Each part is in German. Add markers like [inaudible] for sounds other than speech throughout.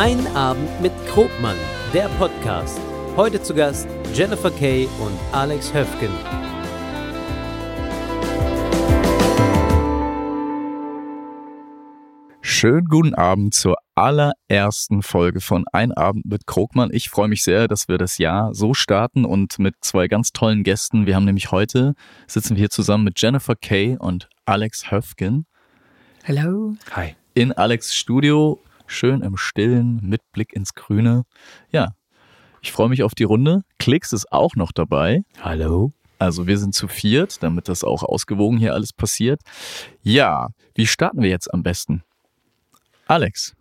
Ein Abend mit Krogmann, der Podcast. Heute zu Gast Jennifer Kay und Alex Höfgen. Schönen guten Abend zur allerersten Folge von Ein Abend mit Krogmann. Ich freue mich sehr, dass wir das Jahr so starten und mit zwei ganz tollen Gästen. Wir haben nämlich heute, sitzen wir hier zusammen mit Jennifer Kay und Alex Höfgen. Hallo. Hi. In Alex Studio, schön im Stillen, mit Blick ins Grüne. Ja, ich freue mich auf die Runde. Klicks ist auch noch dabei. Hallo. Also wir sind zu viert, damit das auch ausgewogen hier alles passiert. Ja, wie starten wir jetzt am besten? Alex.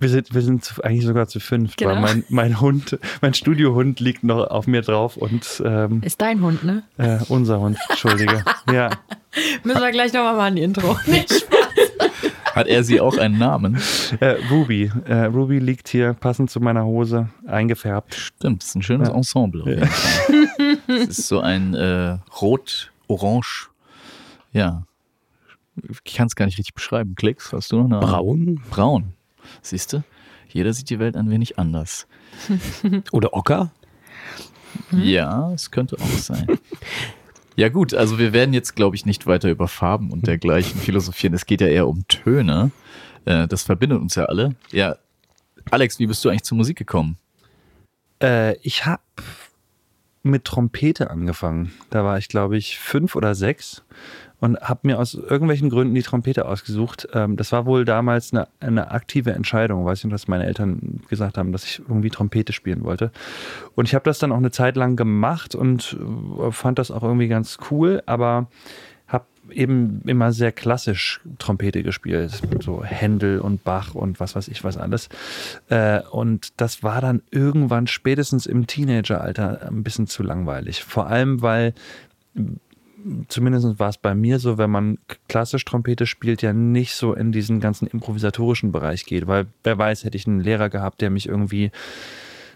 Wir sind, wir sind eigentlich sogar zu fünf, Genau. weil mein, mein Hund, mein Studiohund liegt noch auf mir drauf und ähm, Ist dein Hund, ne? äh, unser Hund, Entschuldige. [laughs] ja, Müssen wir gleich nochmal machen, die Intro. [laughs] Nicht Hat er sie auch einen Namen? äh, Ruby. Äh, Ruby liegt hier passend zu meiner Hose, eingefärbt. Stimmt, ist ein schönes Ja. Ensemble. Auf jeden Fall. Es ist so ein äh, rot-orange. Ja. Ich kann es gar nicht richtig beschreiben. Klicks, hast du noch eine? Braun Braun. Siehst du? Jeder sieht die Welt ein wenig anders. oder Ocker? Ja, es könnte auch sein. [laughs] Ja gut, also wir werden jetzt, glaube ich, nicht weiter über Farben und dergleichen [laughs] philosophieren. Es geht ja eher um Töne. Äh, das verbindet uns ja alle. Ja, Alex, wie bist du eigentlich zur Musik gekommen? Äh, ich habe mit Trompete angefangen. Da war ich, glaube ich, fünf oder sechs und habe mir aus irgendwelchen Gründen die Trompete ausgesucht. Ähm, das war wohl damals eine, eine aktive Entscheidung. Weiß nicht, dass meine Eltern gesagt haben, dass ich irgendwie Trompete spielen wollte. Und ich habe das dann auch eine Zeit lang gemacht und äh, fand das auch irgendwie ganz cool, aber eben immer sehr klassisch Trompete gespielt, so Händel und Bach und was weiß ich was alles. Äh, und das war dann irgendwann spätestens im Teenageralter ein bisschen zu langweilig. Vor allem, weil zumindest war es bei mir so, wenn man klassisch Trompete spielt, ja nicht so in diesen ganzen improvisatorischen Bereich geht, weil wer weiß, hätte ich einen Lehrer gehabt, der mich irgendwie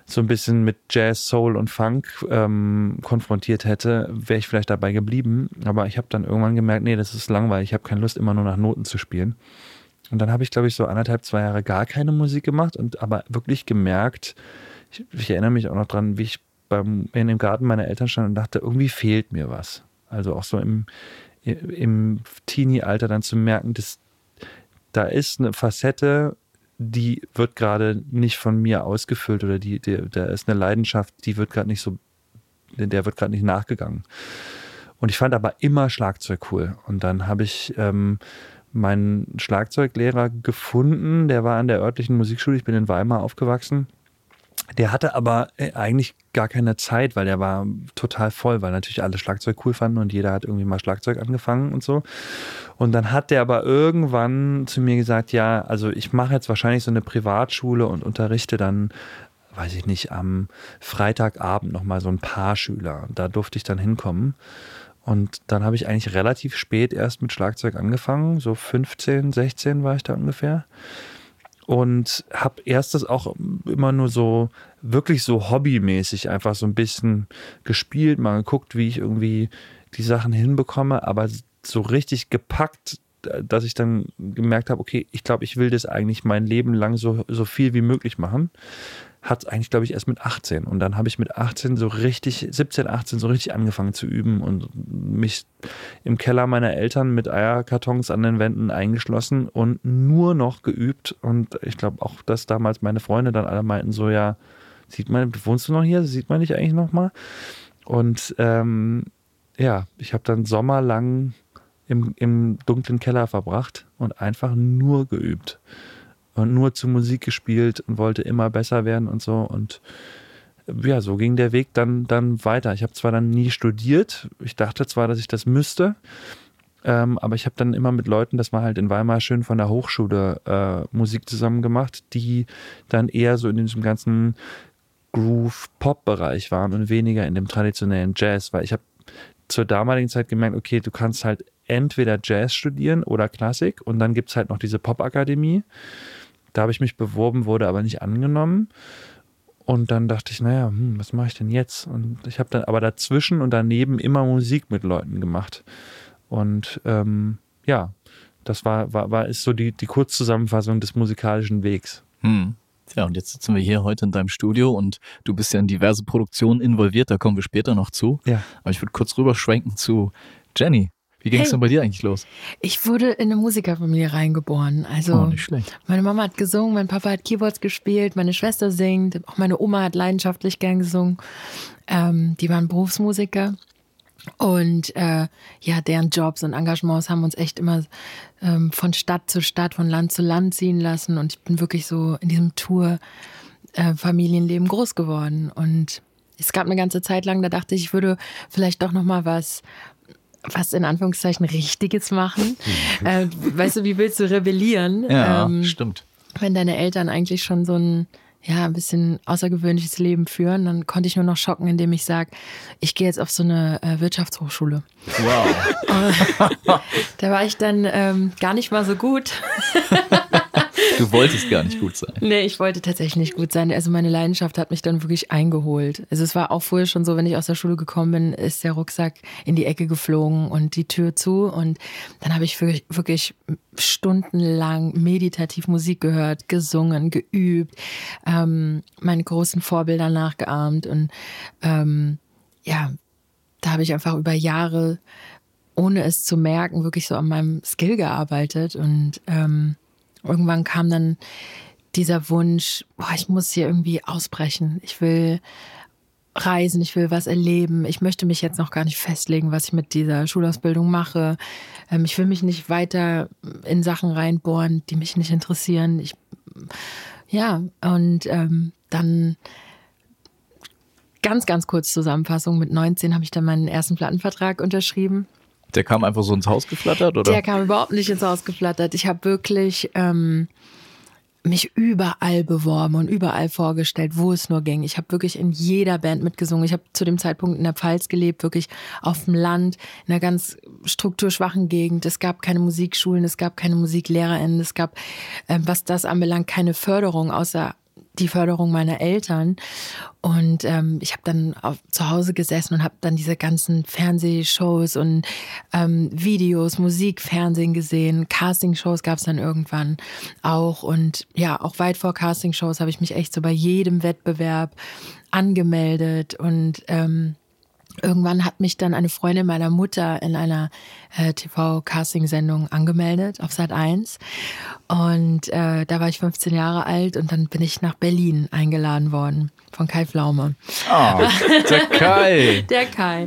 so ein bisschen mit Jazz, Soul und Funk ähm, konfrontiert hätte, wäre ich vielleicht dabei geblieben. Aber ich habe dann irgendwann gemerkt, nee, das ist langweilig, ich habe keine Lust, immer nur nach Noten zu spielen. Und dann habe ich, glaube ich, so anderthalb, zwei Jahre gar keine Musik gemacht und aber wirklich gemerkt, ich, ich erinnere mich auch noch dran, wie ich beim, in dem Garten meiner Eltern stand und dachte, irgendwie fehlt mir was. Also auch so im, im Teenie-Alter dann zu merken, dass da ist eine Facette, die wird gerade nicht von mir ausgefüllt oder die, die, da ist eine Leidenschaft, die wird gerade nicht so, der wird gerade nicht nachgegangen. Und ich fand aber immer Schlagzeug cool. Und dann habe ich ähm, meinen Schlagzeuglehrer gefunden, der war an der örtlichen Musikschule, ich bin in Weimar aufgewachsen. Der hatte aber äh, eigentlich gar keine Zeit, weil der war total voll, weil natürlich alle Schlagzeug cool fanden und jeder hat irgendwie mal Schlagzeug angefangen und so. Und dann hat der aber irgendwann zu mir gesagt, ja, also ich mache jetzt wahrscheinlich so eine Privatschule und unterrichte dann, weiß ich nicht, am Freitagabend nochmal so ein paar Schüler. Da durfte ich dann hinkommen. Und dann habe ich eigentlich relativ spät erst mit Schlagzeug angefangen, so 15, 16 war ich da ungefähr und habe erst das auch immer nur so wirklich so hobbymäßig einfach so ein bisschen gespielt, mal geguckt, wie ich irgendwie die Sachen hinbekomme, aber so richtig gepackt, dass ich dann gemerkt habe, okay, ich glaube, ich will das eigentlich mein Leben lang so, so viel wie möglich machen. Hat eigentlich, glaube ich, erst mit 18. Und dann habe ich mit 18 so richtig, 17, 18 so richtig angefangen zu üben und mich im Keller meiner Eltern mit Eierkartons an den Wänden eingeschlossen und nur noch geübt. Und ich glaube auch, dass damals meine Freunde dann alle meinten so, ja, sieht man, wohnst du noch hier? Sieht man dich eigentlich noch mal? Und ähm, ja, ich habe dann sommerlang im, im dunklen Keller verbracht und einfach nur geübt und nur zu Musik gespielt und wollte immer besser werden und so und ja, so ging der Weg dann, dann weiter. Ich habe zwar dann nie studiert, ich dachte zwar, dass ich das müsste, ähm, aber ich habe dann immer mit Leuten, das war halt in Weimar schön von der Hochschule äh, Musik zusammen gemacht, die dann eher so in diesem ganzen Groove-Pop-Bereich waren und weniger in dem traditionellen Jazz, weil ich habe zur damaligen Zeit gemerkt, okay, du kannst halt entweder Jazz studieren oder Klassik und dann gibt es halt noch diese Pop-Akademie. Da habe ich mich beworben, wurde aber nicht angenommen. Und dann dachte ich, naja, hm, was mache ich denn jetzt? Und ich habe dann aber dazwischen und daneben immer Musik mit Leuten gemacht. Und ähm, ja, das war, war, war ist so die, die Kurzzusammenfassung des musikalischen Wegs. Hm. Tja, und jetzt sitzen wir hier heute in deinem Studio und du bist ja in diverse Produktionen involviert, da kommen wir später noch zu. Ja. Aber ich würde kurz rüberschwenken zu Jenny. Wie ging es Hey. denn bei dir eigentlich los? Ich wurde in eine Musikerfamilie reingeboren. Also Oh, nicht schlecht. meine Mama hat gesungen, mein Papa hat Keyboards gespielt, meine Schwester singt, auch meine Oma hat leidenschaftlich gern gesungen. Ähm, die waren Berufsmusiker. Und äh, ja, deren Jobs und Engagements haben uns echt immer ähm, von Stadt zu Stadt, von Land zu Land ziehen lassen. Und ich bin wirklich so in diesem Tour-Familienleben groß geworden. Und es gab eine ganze Zeit lang, da dachte ich, ich würde vielleicht doch noch mal was was in Anführungszeichen Richtiges machen. [laughs] äh, weißt du, wie willst du rebellieren? Ja, ähm, stimmt. wenn deine Eltern eigentlich schon so ein ja, ein bisschen außergewöhnliches Leben führen, dann konnte ich nur noch schocken, indem ich sage, ich gehe jetzt auf so eine äh, Wirtschaftshochschule. Wow. [laughs] Da war ich dann ähm, gar nicht mal so gut. [laughs] Du wolltest gar nicht gut sein. Nee, ich wollte tatsächlich nicht gut sein. Also meine Leidenschaft hat mich dann wirklich eingeholt. Also es war auch vorher schon so, wenn ich aus der Schule gekommen bin, ist der Rucksack in die Ecke geflogen und die Tür zu. Und dann habe ich wirklich, wirklich stundenlang meditativ Musik gehört, gesungen, geübt, ähm, meine großen Vorbilder nachgeahmt. Und ähm, ja, da habe ich einfach über Jahre, ohne es zu merken, wirklich so an meinem Skill gearbeitet. Und ähm, irgendwann kam dann dieser Wunsch, boah, ich muss hier irgendwie ausbrechen. Ich will reisen, ich will was erleben. Ich möchte mich jetzt noch gar nicht festlegen, was ich mit dieser Schulausbildung mache. Ähm, ich will mich nicht weiter in Sachen reinbohren, die mich nicht interessieren. Ich, ja, und ähm, dann ganz, ganz kurz Zusammenfassung. Mit 19 habe ich dann meinen ersten Plattenvertrag unterschrieben. Der kam einfach so ins Haus geflattert, oder? Der kam überhaupt nicht ins Haus geflattert. Ich habe wirklich ähm, mich überall beworben und überall vorgestellt, wo es nur ging. Ich habe wirklich in jeder Band mitgesungen. Ich habe zu dem Zeitpunkt in der Pfalz gelebt, wirklich auf dem Land, in einer ganz strukturschwachen Gegend. Es gab keine Musikschulen, es gab keine MusiklehrerInnen, es gab, ähm, was das anbelangt, keine Förderung, außer die Förderung meiner Eltern. Und ähm, ich habe dann auf, zu Hause gesessen und habe dann diese ganzen Fernsehshows und ähm, Videos, Musik, Fernsehen gesehen. Castingshows gab es dann irgendwann auch. Und ja, auch weit vor Castingshows habe ich mich echt so bei jedem Wettbewerb angemeldet und ähm, Irgendwann hat mich dann eine Freundin meiner Mutter in einer äh, TV-Casting-Sendung angemeldet auf Sat 1. Und äh, da war ich 15 Jahre alt und dann bin ich nach Berlin eingeladen worden von Kai Pflaume. Ah, der Kai. [laughs] Der Kai.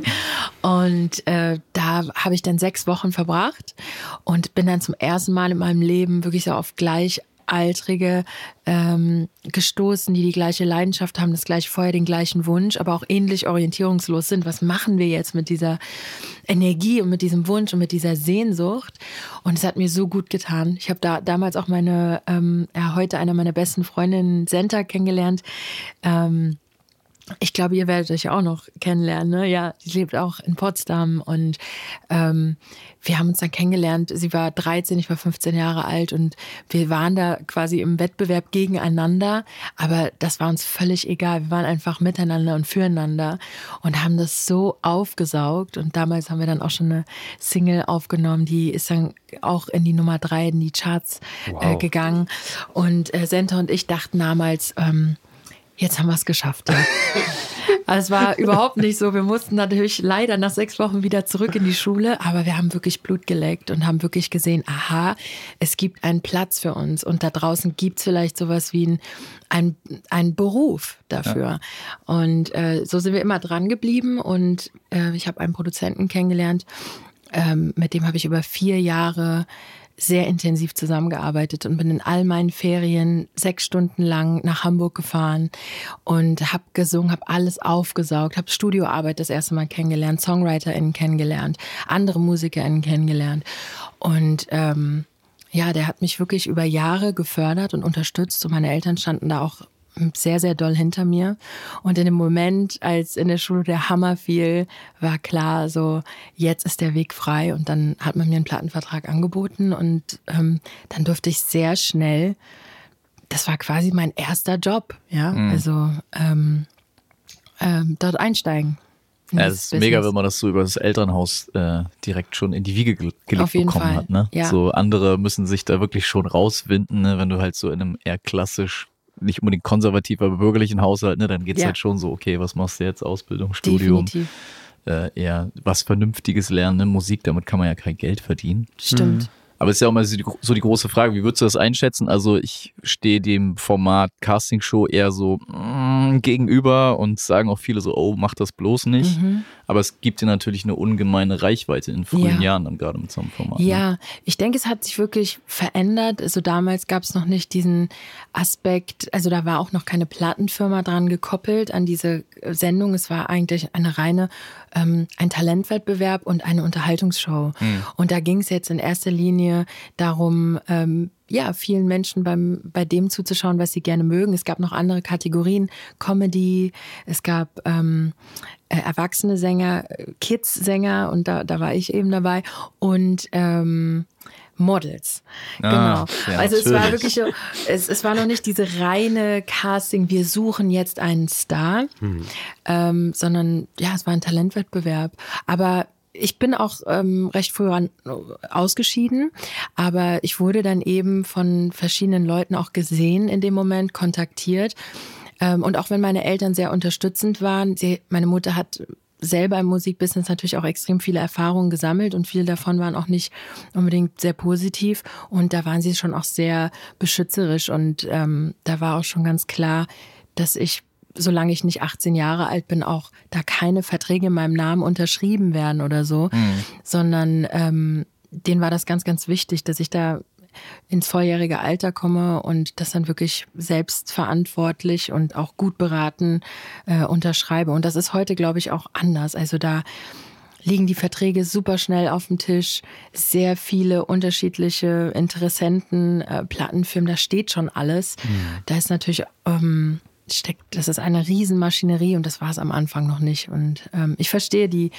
Und äh, da habe ich dann sechs Wochen verbracht und bin dann zum ersten Mal in meinem Leben wirklich so auf Gleichaltrige ähm, gestoßen, die die gleiche Leidenschaft haben, das gleiche Feuer, den gleichen Wunsch, aber auch ähnlich orientierungslos sind. Was machen wir jetzt mit dieser Energie und mit diesem Wunsch und mit dieser Sehnsucht? Und es hat mir so gut getan. Ich habe da damals auch meine, ähm, ja, heute eine meiner besten Freundinnen, Senta, kennengelernt. Ähm, ich glaube, ihr werdet euch auch noch kennenlernen. Ne? Ja, sie lebt auch in Potsdam und ähm, wir haben uns dann kennengelernt. Sie war 13, ich war 15 Jahre alt und wir waren da quasi im Wettbewerb gegeneinander, aber das war uns völlig egal. Wir waren einfach miteinander und füreinander und haben das so aufgesaugt. Und damals haben wir dann auch schon eine Single aufgenommen, die ist dann auch in die Nummer drei in die Charts äh, Wow. gegangen. Und äh, Senta und ich dachten damals, ähm, jetzt haben wir es geschafft. Ja. Also es war [laughs] überhaupt nicht so. Wir mussten natürlich leider nach sechs Wochen wieder zurück in die Schule, aber wir haben wirklich Blut geleckt und haben wirklich gesehen, aha, es gibt einen Platz für uns und da draußen gibt es vielleicht sowas wie ein, ein, ein Beruf dafür. Und äh, so sind wir immer dran geblieben und äh, ich habe einen Produzenten kennengelernt, ähm, mit dem habe ich über vier Jahre sehr intensiv zusammengearbeitet und bin in all meinen Ferien sechs Stunden lang nach Hamburg gefahren und habe gesungen, habe alles aufgesaugt, habe Studioarbeit das erste Mal kennengelernt, SongwriterInnen kennengelernt, andere MusikerInnen kennengelernt. Und ähm, ja, der hat mich wirklich über Jahre gefördert und unterstützt und meine Eltern standen da auch sehr, sehr doll hinter mir. Und in dem Moment, als in der Schule der Hammer fiel, war klar, so jetzt ist der Weg frei. Und dann hat man mir einen Plattenvertrag angeboten und ähm, dann durfte ich sehr schnell, das war quasi mein erster Job, ja, also ähm, ähm, dort einsteigen. in Ja, es ist mega, Business. wenn man das so über das Elternhaus äh, direkt schon in die Wiege ge gelegt bekommen Fall, hat. Ne? ja. So andere müssen sich da wirklich schon rauswinden, ne? wenn du halt so in einem eher klassisch nicht unbedingt konservativ, aber bürgerlichen Haushalt, ne, dann geht's Ja. halt schon so, okay, was machst du jetzt? Ausbildung, Studium, Definitiv. äh, eher was Vernünftiges lernen, ne? Musik, damit kann man ja kein Geld verdienen. Stimmt. Aber es ist ja auch mal so die, so die große Frage, wie würdest du das einschätzen? Also ich stehe dem Format Castingshow eher so mm, gegenüber und sagen auch viele so, oh, mach das bloß nicht. Mhm. Aber es gibt dir natürlich eine ungemeine Reichweite in frühen Ja. Jahren dann gerade mit so einem Format. Ne? Ja, ich denke, es hat sich wirklich verändert. Also damals gab es noch nicht diesen Aspekt, also da war auch noch keine Plattenfirma dran gekoppelt an diese Sendung. Es war eigentlich eine reine, ähm, ein Talentwettbewerb und eine Unterhaltungsshow. Und da ging es jetzt in erster Linie darum, ähm, ja, vielen Menschen beim, bei dem zuzuschauen, was sie gerne mögen. Es gab noch andere Kategorien, Comedy, es gab ähm, äh, erwachsene Sänger, äh, Kids-Sänger und da, da war ich eben dabei und ähm, Models. Ah, genau. ja, also es war natürlich. wirklich so, es, es war noch nicht diese reine Casting, wir suchen jetzt einen Star, ähm, sondern ja, es war ein Talentwettbewerb. Aber ich bin auch ähm, recht früh an, ausgeschieden, aber ich wurde dann eben von verschiedenen Leuten auch gesehen in dem Moment, kontaktiert. Ähm, und auch wenn meine Eltern sehr unterstützend waren, sie, meine Mutter hat selber im Musikbusiness natürlich auch extrem viele Erfahrungen gesammelt und viele davon waren auch nicht unbedingt sehr positiv. Und da waren sie schon auch sehr beschützerisch. Und ähm, da war auch schon ganz klar, dass ich solange ich nicht 18 Jahre alt bin, auch da keine Verträge in meinem Namen unterschrieben werden oder so, sondern ähm, denen war das ganz, ganz wichtig, dass ich da ins volljährige Alter komme und das dann wirklich selbstverantwortlich und auch gut beraten äh, unterschreibe. Und das ist heute, glaube ich, auch anders. Also da liegen die Verträge super schnell auf dem Tisch, sehr viele unterschiedliche Interessenten, äh, Plattenfirmen, da steht schon alles. Da ist natürlich ähm, steckt, das ist eine Riesenmaschinerie und das war es am Anfang noch nicht. Und ähm, ich verstehe die,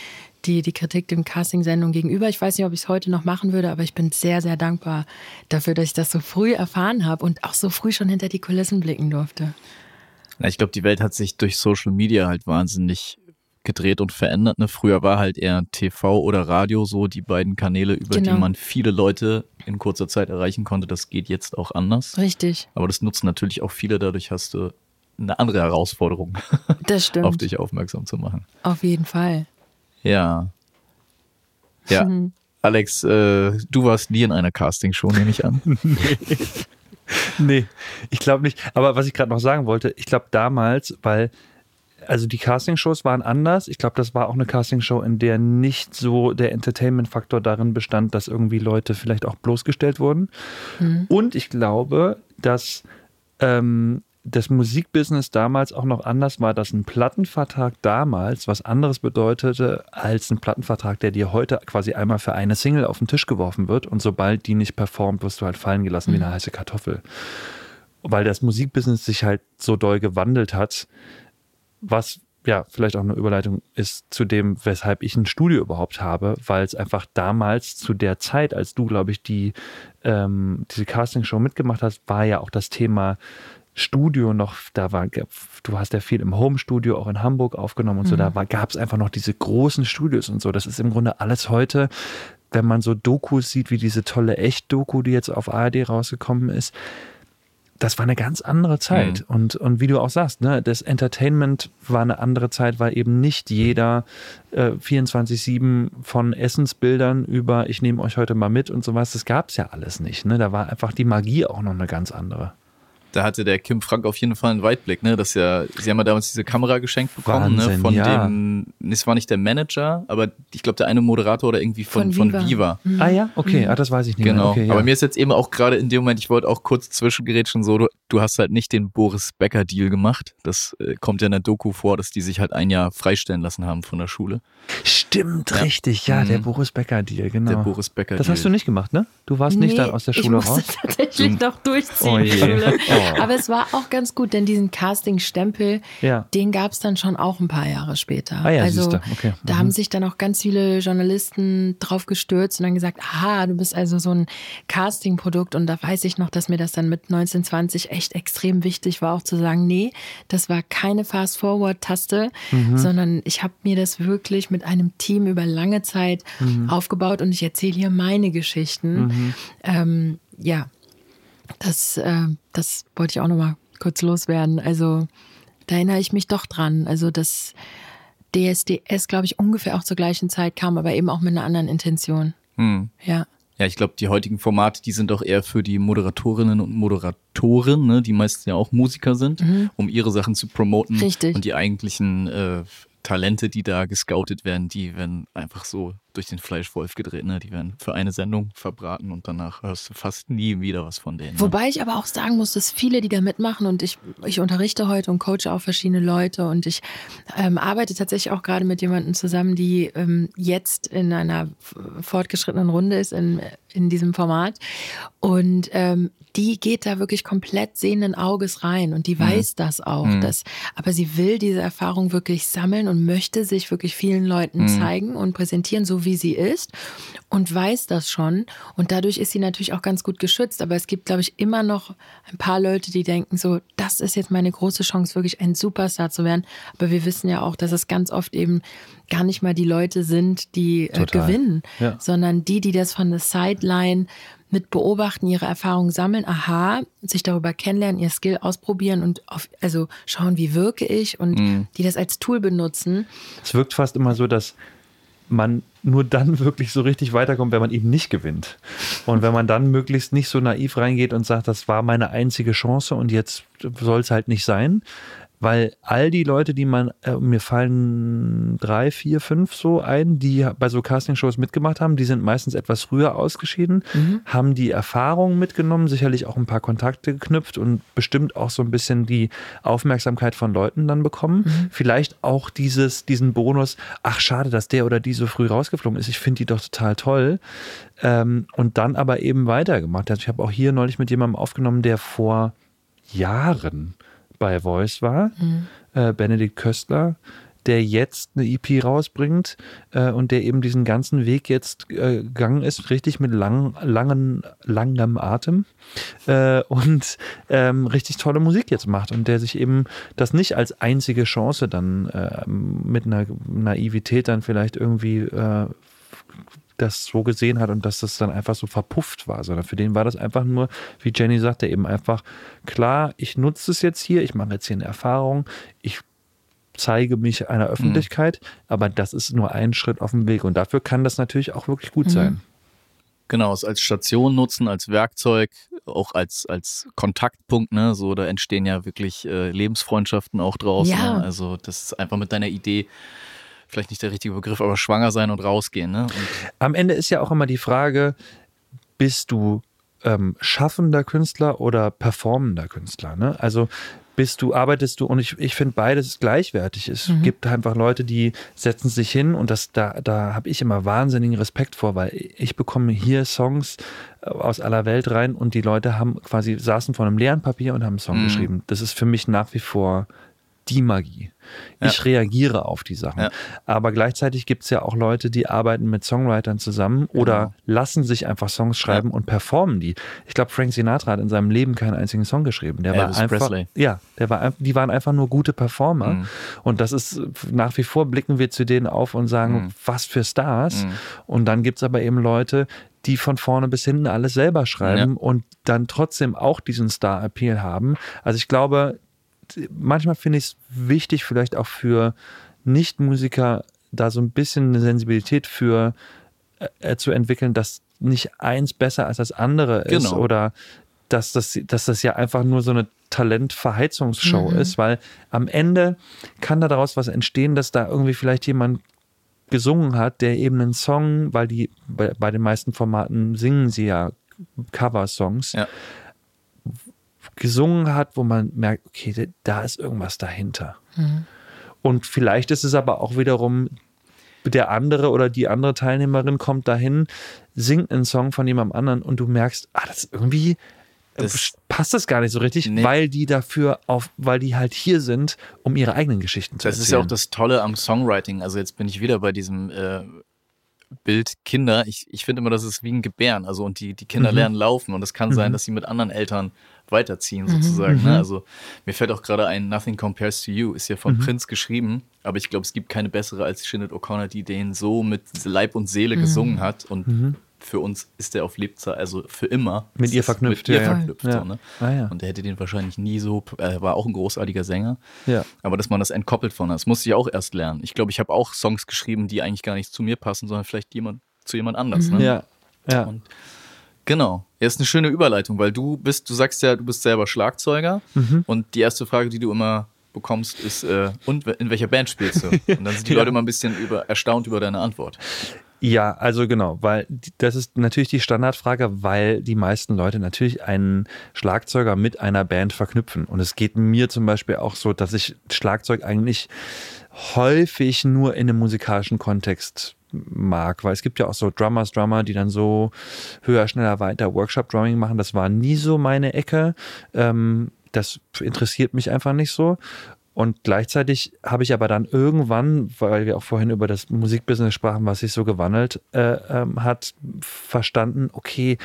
die, die Kritik dem Casting-Sendung gegenüber. Ich weiß nicht, ob ich es heute noch machen würde, aber ich bin sehr, sehr dankbar dafür, dass ich das so früh erfahren habe und auch so früh schon hinter die Kulissen blicken durfte. Na, ich glaube, die Welt hat sich durch Social Media halt wahnsinnig gedreht und verändert. Ne? Früher war halt eher TV oder Radio so die beiden Kanäle, über Genau. die man viele Leute in kurzer Zeit erreichen konnte. Das geht jetzt auch anders. Richtig, Aber das nutzen natürlich auch viele. Dadurch hast du eine andere Herausforderung, das [laughs] stimmt. auf dich aufmerksam zu machen. Auf jeden Fall. Ja. Ja. Mhm. Alex, äh, du warst nie in einer Castingshow, nehme ich an. [laughs] Nee, ich glaube nicht. Aber was ich gerade noch sagen wollte, ich glaube damals, weil also die Castingshows waren anders. Ich glaube, das war auch eine Castingshow, in der nicht so der Entertainment-Faktor darin bestand, dass irgendwie Leute vielleicht auch bloßgestellt wurden. Und ich glaube, dass ähm, das Musikbusiness damals auch noch anders war, dass ein Plattenvertrag damals was anderes bedeutete als ein Plattenvertrag, der dir heute quasi einmal für eine Single auf den Tisch geworfen wird und sobald die nicht performt, wirst du halt fallen gelassen wie eine heiße Kartoffel. Weil das Musikbusiness sich halt so doll gewandelt hat, was ja vielleicht auch eine Überleitung ist zu dem, weshalb ich ein Studio überhaupt habe, weil es einfach damals zu der Zeit, als du, glaube ich, die ähm, diese Castingshow mitgemacht hast, war ja auch das Thema Studio noch, da war, du hast ja viel im Home-Studio auch in Hamburg aufgenommen und so, da gab es einfach noch diese großen Studios und so. Das ist im Grunde alles heute, wenn man so Dokus sieht, wie diese tolle Echt-Doku, die jetzt auf ARD rausgekommen ist, das war eine ganz andere Zeit. Und, und wie du auch sagst, ne, das Entertainment war eine andere Zeit, weil eben nicht jeder äh, 24-7 von Essensbildern über ich nehme euch heute mal mit und sowas, das gab es ja alles nicht. Ne? Da war einfach die Magie auch noch eine ganz andere. Da hatte der Kim Frank auf jeden Fall einen Weitblick, ne? Das ja, sie haben ja damals diese Kamera geschenkt bekommen, Wahnsinn, ne? Von ja. dem, nee, es war nicht der Manager, aber ich glaube der eine Moderator oder irgendwie von, von Von Viva. Viva. Ah ja, okay, ah, das weiß ich nicht Genau. mehr. Okay, ja. Aber mir ist jetzt eben auch gerade in dem Moment, ich wollte auch kurz zwischengerätschen, so, du, du hast halt nicht den Boris Becker-Deal gemacht. Das äh, kommt ja in der Doku vor, dass die sich halt ein Jahr freistellen lassen haben von der Schule. Stimmt, Ja. richtig, ja, der Mhm. Boris Becker-Deal, genau. Der Boris Becker-Deal. das hast du nicht gemacht, ne? Du warst nicht dann aus der Schule ich musste raus? tatsächlich noch durchziehen. Oh je. Schule. [laughs] Oh. Aber es war auch ganz gut, denn diesen Casting-Stempel, Ja. den gab es dann schon auch ein paar Jahre später. Ah ja, also siehste, okay. da Mhm. haben sich dann auch ganz viele Journalisten drauf gestürzt und dann gesagt, aha, du bist also so ein Casting-Produkt. Und da weiß ich noch, dass mir das dann mit 1920 echt extrem wichtig war, auch zu sagen, nee, das war keine Fast-Forward-Taste, Mhm. sondern ich habe mir das wirklich mit einem Team über lange Zeit Mhm. aufgebaut und ich erzähle hier meine Geschichten. Ähm, ja, das, äh, das wollte ich auch nochmal kurz loswerden. Also da erinnere ich mich doch dran. Also das DSDS, glaube ich, ungefähr auch zur gleichen Zeit kam, aber eben auch mit einer anderen Intention. Hm. Ja. Ja, ich glaube, die heutigen Formate, die sind doch eher für die Moderatorinnen und Moderatoren, ne, die meistens ja auch Musiker sind, um ihre Sachen zu promoten. Richtig. Und die eigentlichen äh, Talente, die da gescoutet werden, die werden einfach so durch den Fleischwolf gedreht. Ne? Die werden für eine Sendung verbraten und danach hörst du fast nie wieder was von denen. Ne? Wobei ich aber auch sagen muss, dass viele, die da mitmachen und ich, ich unterrichte heute und coache auch verschiedene Leute und ich ähm, arbeite tatsächlich auch gerade mit jemandem zusammen, die ähm, jetzt in einer fortgeschrittenen Runde ist in, in diesem Format und ähm, die geht da wirklich komplett sehenden Auges rein und die weiß das auch. Dass, aber sie will diese Erfahrung wirklich sammeln und möchte sich wirklich vielen Leuten zeigen und präsentieren, so wie sie ist und weiß das schon. Und dadurch ist sie natürlich auch ganz gut geschützt. Aber es gibt, glaube ich, immer noch ein paar Leute, die denken so, das ist jetzt meine große Chance, wirklich ein Superstar zu werden. Aber wir wissen ja auch, dass es ganz oft eben gar nicht mal die Leute sind, die äh, gewinnen, Ja. sondern die, die das von der Sideline mit beobachten, ihre Erfahrungen sammeln, aha, sich darüber kennenlernen, ihr Skill ausprobieren und auf, also schauen, wie wirke ich und die das als Tool benutzen. Es wirkt fast immer so, dass man nur dann wirklich so richtig weiterkommt, wenn man eben nicht gewinnt. Und wenn man dann möglichst nicht so naiv reingeht und sagt, das war meine einzige Chance und jetzt soll es halt nicht sein. Weil all die Leute, die man, äh, mir fallen drei, vier, fünf so ein, die bei so Castingshows mitgemacht haben, die sind meistens etwas früher ausgeschieden, haben die Erfahrungen mitgenommen, sicherlich auch ein paar Kontakte geknüpft und bestimmt auch so ein bisschen die Aufmerksamkeit von Leuten dann bekommen. Vielleicht auch dieses, diesen Bonus, ach schade, dass der oder die so früh rausgeflogen ist. Ich finde die doch total toll. Ähm, und dann aber eben weitergemacht. Also ich habe auch hier neulich mit jemandem aufgenommen, der vor Jahren bei Voice war, äh, Benedikt Köstler, der jetzt eine EP rausbringt äh, und der eben diesen ganzen Weg jetzt äh, gegangen ist, richtig mit lang, langen, langem Atem äh, und ähm, richtig tolle Musik jetzt macht und der sich eben das nicht als einzige Chance dann äh, mit einer Naivität dann vielleicht irgendwie äh, das so gesehen hat und dass das dann einfach so verpufft war, sondern für den war das einfach nur, wie Jenny sagte, eben einfach klar, ich nutze es jetzt hier, ich mache jetzt hier eine Erfahrung, ich zeige mich einer Öffentlichkeit, aber das ist nur ein Schritt auf dem Weg und dafür kann das natürlich auch wirklich gut sein. Genau, es als Station nutzen, als Werkzeug, auch als, als Kontaktpunkt, ne? So, da entstehen ja wirklich äh, Lebensfreundschaften auch draus. Ja. Ne? Also, das ist einfach mit deiner Idee, vielleicht nicht der richtige Begriff, aber schwanger sein und rausgehen, ne? Und Am Ende ist ja auch immer die Frage, bist du ähm, schaffender Künstler oder performender Künstler? Ne? Also bist du, arbeitest du, und ich, ich finde beides ist gleichwertig. Es gibt einfach Leute, die setzen sich hin und das, da, da habe ich immer wahnsinnigen Respekt vor, weil ich bekomme hier Songs äh, aus aller Welt rein und die Leute haben quasi saßen vor einem leeren Papier und haben einen Song geschrieben. Das ist für mich nach wie vor die Magie. Ich Ja. reagiere auf die Sachen. Ja. Aber gleichzeitig gibt es ja auch Leute, die arbeiten mit Songwritern zusammen oder Genau. lassen sich einfach Songs schreiben und performen die. Ich glaube, Frank Sinatra hat in seinem Leben keinen einzigen Song geschrieben. Der Elvis war einfach, Presley. ja, der war, die waren einfach nur gute Performer. Mhm. Und das ist nach wie vor blicken wir zu denen auf und sagen, Mhm. was für Stars. Und dann gibt es aber eben Leute, die von vorne bis hinten alles selber schreiben und dann trotzdem auch diesen Star-Appeal haben. Also ich glaube, manchmal finde ich es wichtig, vielleicht auch für Nicht-Musiker da so ein bisschen eine Sensibilität für äh, zu entwickeln, dass nicht eins besser als das andere ist Genau. oder dass das, dass das ja einfach nur so eine Talentverheizungsshow ist, weil am Ende kann da daraus was entstehen, dass da irgendwie vielleicht jemand gesungen hat, der eben einen Song, weil die bei, bei den meisten Formaten singen sie ja Cover-Songs, Ja. Gesungen hat, wo man merkt, okay, da ist irgendwas dahinter. Und vielleicht ist es aber auch wiederum der andere oder die andere Teilnehmerin kommt dahin, singt einen Song von jemandem anderen und du merkst, ah, das ist irgendwie äh, Das- passt das gar nicht so richtig, Nee. weil die dafür auf, weil die halt hier sind, um ihre eigenen Geschichten zu Das erzählen. ist ja auch das Tolle am Songwriting. Also jetzt bin ich wieder bei diesem äh, Bild Kinder. Ich, ich finde immer, das ist wie ein Gebären. Also und die, die Kinder lernen laufen und es kann sein, dass sie mit anderen Eltern weiterziehen sozusagen. Ne? Also mir fällt auch gerade ein Nothing Compares to You, ist ja von Prince geschrieben, aber ich glaube, es gibt keine bessere als Shinnet O'Connor, die den so mit Leib und Seele gesungen hat und für uns ist der auf Lebzeit, also für immer. Mit ihr verknüpft, Mit ihr ja, verknüpft, Ja. So, ne? Ah, ja. Und der hätte den wahrscheinlich nie so, er war auch ein großartiger Sänger. Ja. Aber dass man das entkoppelt von, das musste ich auch erst lernen. Ich glaube, ich habe auch Songs geschrieben, die eigentlich gar nicht zu mir passen, sondern vielleicht jemand, zu jemand anders. Ne? Ja. Ja. Und genau. Ja, ist eine schöne Überleitung, weil du bist, du sagst ja, du bist selber Schlagzeuger Mhm. und die erste Frage, die du immer bekommst, ist, äh, und in welcher Band spielst du? [laughs] Und dann sind die. Leute immer ein bisschen über, erstaunt über deine Antwort. Ja, also genau, weil das ist natürlich die Standardfrage, weil die meisten Leute natürlich einen Schlagzeuger mit einer Band verknüpfen. Und es geht mir zum Beispiel auch so, dass ich Schlagzeug eigentlich häufig nur in einem musikalischen Kontext mag, weil es gibt ja auch so Drummers, Drummer, die dann so höher, schneller, weiter Workshop-Drumming machen. Das war nie so meine Ecke. Ähm, das interessiert mich einfach nicht so. Und gleichzeitig habe ich aber dann irgendwann, weil wir auch vorhin über das Musikbusiness sprachen, was sich so gewandelt äh, ähm, hat, verstanden, okay,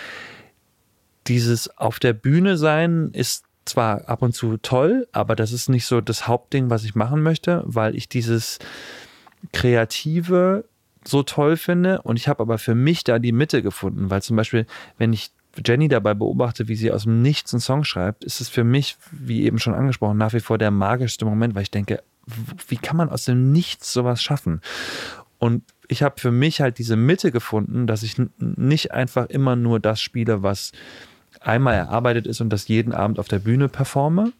dieses auf der Bühne sein ist zwar ab und zu toll, aber das ist nicht so das Hauptding, was ich machen möchte, weil ich dieses Kreative so toll finde. Und ich habe aber für mich da die Mitte gefunden, weil zum Beispiel, wenn ich Jenny dabei beobachte, wie sie aus dem Nichts einen Song schreibt, ist es für mich, wie eben schon angesprochen, nach wie vor der magischste Moment, weil ich denke, wie kann man aus dem Nichts sowas schaffen? Und ich habe für mich halt diese Mitte gefunden, dass ich nicht einfach immer nur das spiele, was einmal erarbeitet ist und das jeden Abend auf der Bühne performe,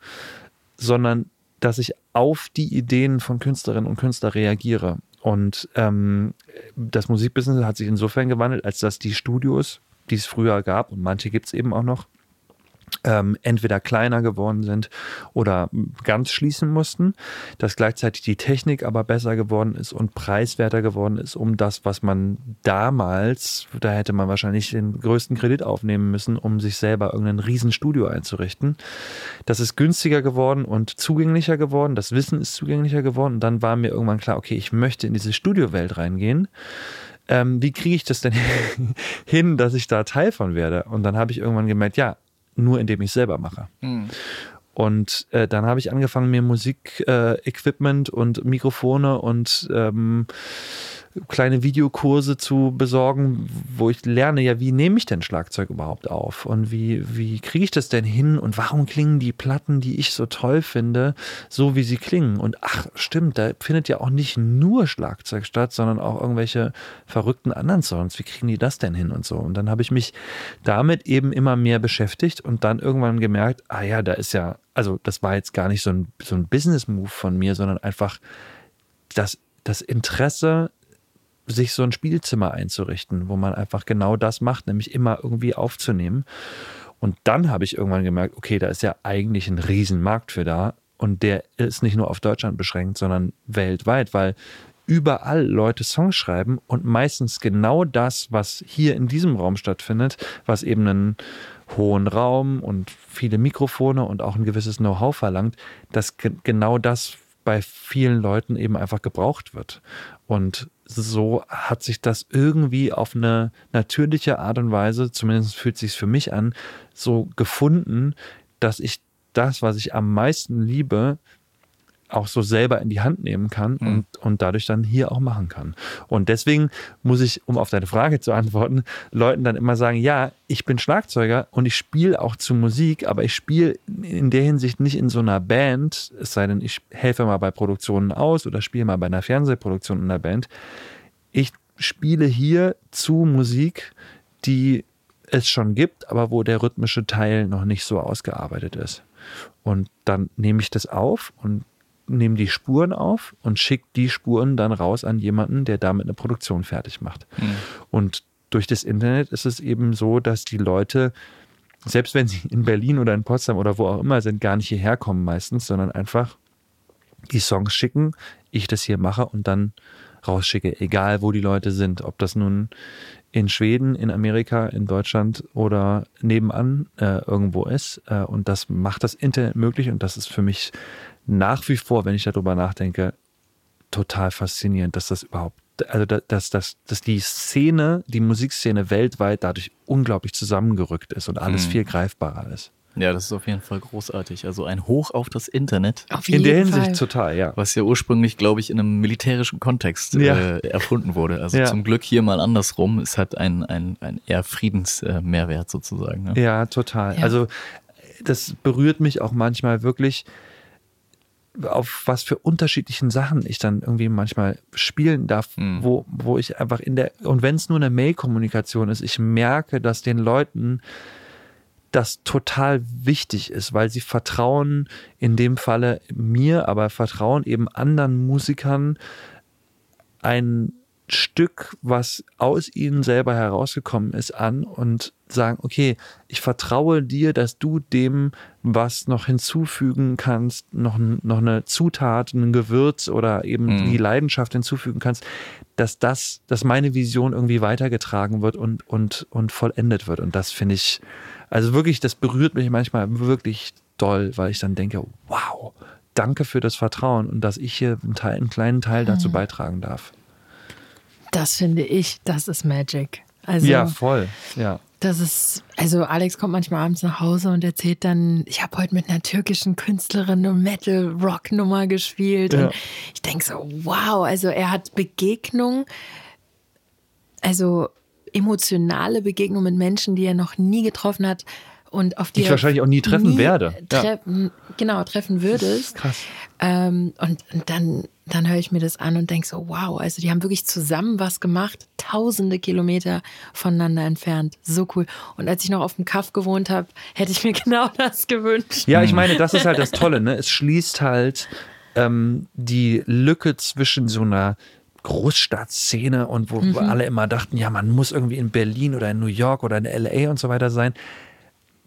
sondern dass ich auf die Ideen von Künstlerinnen und Künstlern reagiere. Und ähm, das Musikbusiness hat sich insofern gewandelt, als dass die Studios, die es früher gab, und manche gibt es eben auch noch, ähm, entweder kleiner geworden sind oder ganz schließen mussten, dass gleichzeitig die Technik aber besser geworden ist und preiswerter geworden ist, um das, was man damals, da hätte man wahrscheinlich den größten Kredit aufnehmen müssen, um sich selber irgendein Riesenstudio einzurichten. Das ist günstiger geworden und zugänglicher geworden, das Wissen ist zugänglicher geworden und dann war mir irgendwann klar, okay, ich möchte in diese Studiowelt reingehen ähm, wie kriege ich das denn [laughs] hin, dass ich da Teil von werde? Und dann habe ich irgendwann gemerkt, ja, nur indem ich selber mache. Und äh, dann habe ich angefangen, mir Musik-Equipment äh, und Mikrofone und ähm, kleine Videokurse zu besorgen, wo ich lerne, ja, wie nehme ich denn Schlagzeug überhaupt auf und wie, wie kriege ich das denn hin und warum klingen die Platten, die ich so toll finde, so wie sie klingen. Und ach, stimmt, da findet ja auch nicht nur Schlagzeug statt, sondern auch irgendwelche verrückten anderen Songs. Wie kriegen die das denn hin und so? Und dann habe ich mich damit eben immer mehr beschäftigt und dann irgendwann gemerkt, ah ja, da ist ja, also das war jetzt gar nicht so ein, so ein Business-Move von mir, sondern einfach das, das Interesse, sich so ein Spielzimmer einzurichten, wo man einfach genau das macht, nämlich immer irgendwie aufzunehmen. Und dann habe ich irgendwann gemerkt, okay, da ist ja eigentlich ein Riesenmarkt für da. Und der ist nicht nur auf Deutschland beschränkt, sondern weltweit, weil überall Leute Songs schreiben und meistens genau das, was hier in diesem Raum stattfindet, was eben einen hohen Raum und viele Mikrofone und auch ein gewisses Know-how verlangt, dass ge genau das bei vielen Leuten eben einfach gebraucht wird. Und so hat sich das irgendwie auf eine natürliche Art und Weise, zumindest fühlt sich für mich an, so gefunden, dass ich das, was ich am meisten liebe, auch so selber in die Hand nehmen kann Mhm. und, und dadurch dann hier auch machen kann. Und deswegen muss ich, um auf deine Frage zu antworten, Leuten dann immer sagen, ja, ich bin Schlagzeuger und ich spiele auch zu Musik, aber ich spiele in der Hinsicht nicht in so einer Band, es sei denn, ich helfe mal bei Produktionen aus oder spiele mal bei einer Fernsehproduktion in einer Band. Ich spiele hier zu Musik, die es schon gibt, aber wo der rhythmische Teil noch nicht so ausgearbeitet ist. Und dann nehme ich das auf und nehme die Spuren auf und schicke die Spuren dann raus an jemanden, der damit eine Produktion fertig macht. Und durch das Internet ist es eben so, dass die Leute, selbst wenn sie in Berlin oder in Potsdam oder wo auch immer sind, gar nicht hierher kommen meistens, sondern einfach die Songs schicken, ich das hier mache und dann rausschicke, egal wo die Leute sind, ob das nun in Schweden, in Amerika, in Deutschland oder nebenan äh, irgendwo ist. Äh, und das macht das Internet möglich und das ist für mich nach wie vor, wenn ich darüber nachdenke, total faszinierend, dass das überhaupt, also da- dass, dass, dass die Szene, die Musikszene weltweit dadurch unglaublich zusammengerückt ist und alles Mhm. viel greifbarer ist. Ja, das ist auf jeden Fall großartig. Also ein Hoch auf das Internet, Auf In der jeden Hinsicht Fall. total, ja. was ja ursprünglich, glaube ich, in einem militärischen Kontext Ja. äh, erfunden wurde. Also Ja. zum Glück hier mal andersrum. Es hat einen, einen, einen eher Friedensmehrwert sozusagen. Ne? Ja, total. Ja. Also das berührt mich auch manchmal wirklich, auf was für unterschiedlichen Sachen ich dann irgendwie manchmal spielen darf, Mhm. wo, wo ich einfach in der, und wenn es nur eine Mail-Kommunikation ist, ich merke, dass den Leuten das total wichtig ist, weil sie vertrauen in dem Falle mir, aber vertrauen eben anderen Musikern ein Stück, was aus ihnen selber herausgekommen ist, an und sagen, okay, ich vertraue dir, dass du dem was noch hinzufügen kannst, noch, noch eine Zutat, ein Gewürz oder eben Mhm. die Leidenschaft hinzufügen kannst, dass das, dass meine Vision irgendwie weitergetragen wird und, und, und vollendet wird. Und das finde ich, also wirklich, das berührt mich manchmal wirklich doll, weil ich dann denke, wow, danke für das Vertrauen und dass ich hier einen, Teil, einen kleinen Teil dazu beitragen darf. Das finde ich, das ist Magic. Also, ja, voll. Ja. das ist, also Alex kommt manchmal abends nach Hause und erzählt dann, ich habe heute mit einer türkischen Künstlerin eine Metal-Rock-Nummer gespielt. Ja. Und ich denke so, wow, also er hat Begegnungen, also emotionale Begegnungen mit Menschen, die er noch nie getroffen hat und auf die Ich wahrscheinlich auch nie treffen werde. Ja. Treffen, Genau, treffen würdest. Krass. Ähm, und, und dann, dann höre ich mir das an und denke so, wow, also die haben wirklich zusammen was gemacht, tausende Kilometer voneinander entfernt. So cool. Und als ich noch auf dem Kaff gewohnt habe, hätte ich mir [laughs] genau das gewünscht. Ja, ich meine, das ist halt das Tolle, ne? Es schließt halt ähm, die Lücke zwischen so einer Großstadtszene und wo wo alle immer dachten, ja, man muss irgendwie in Berlin oder in New York oder in LA und so weiter sein.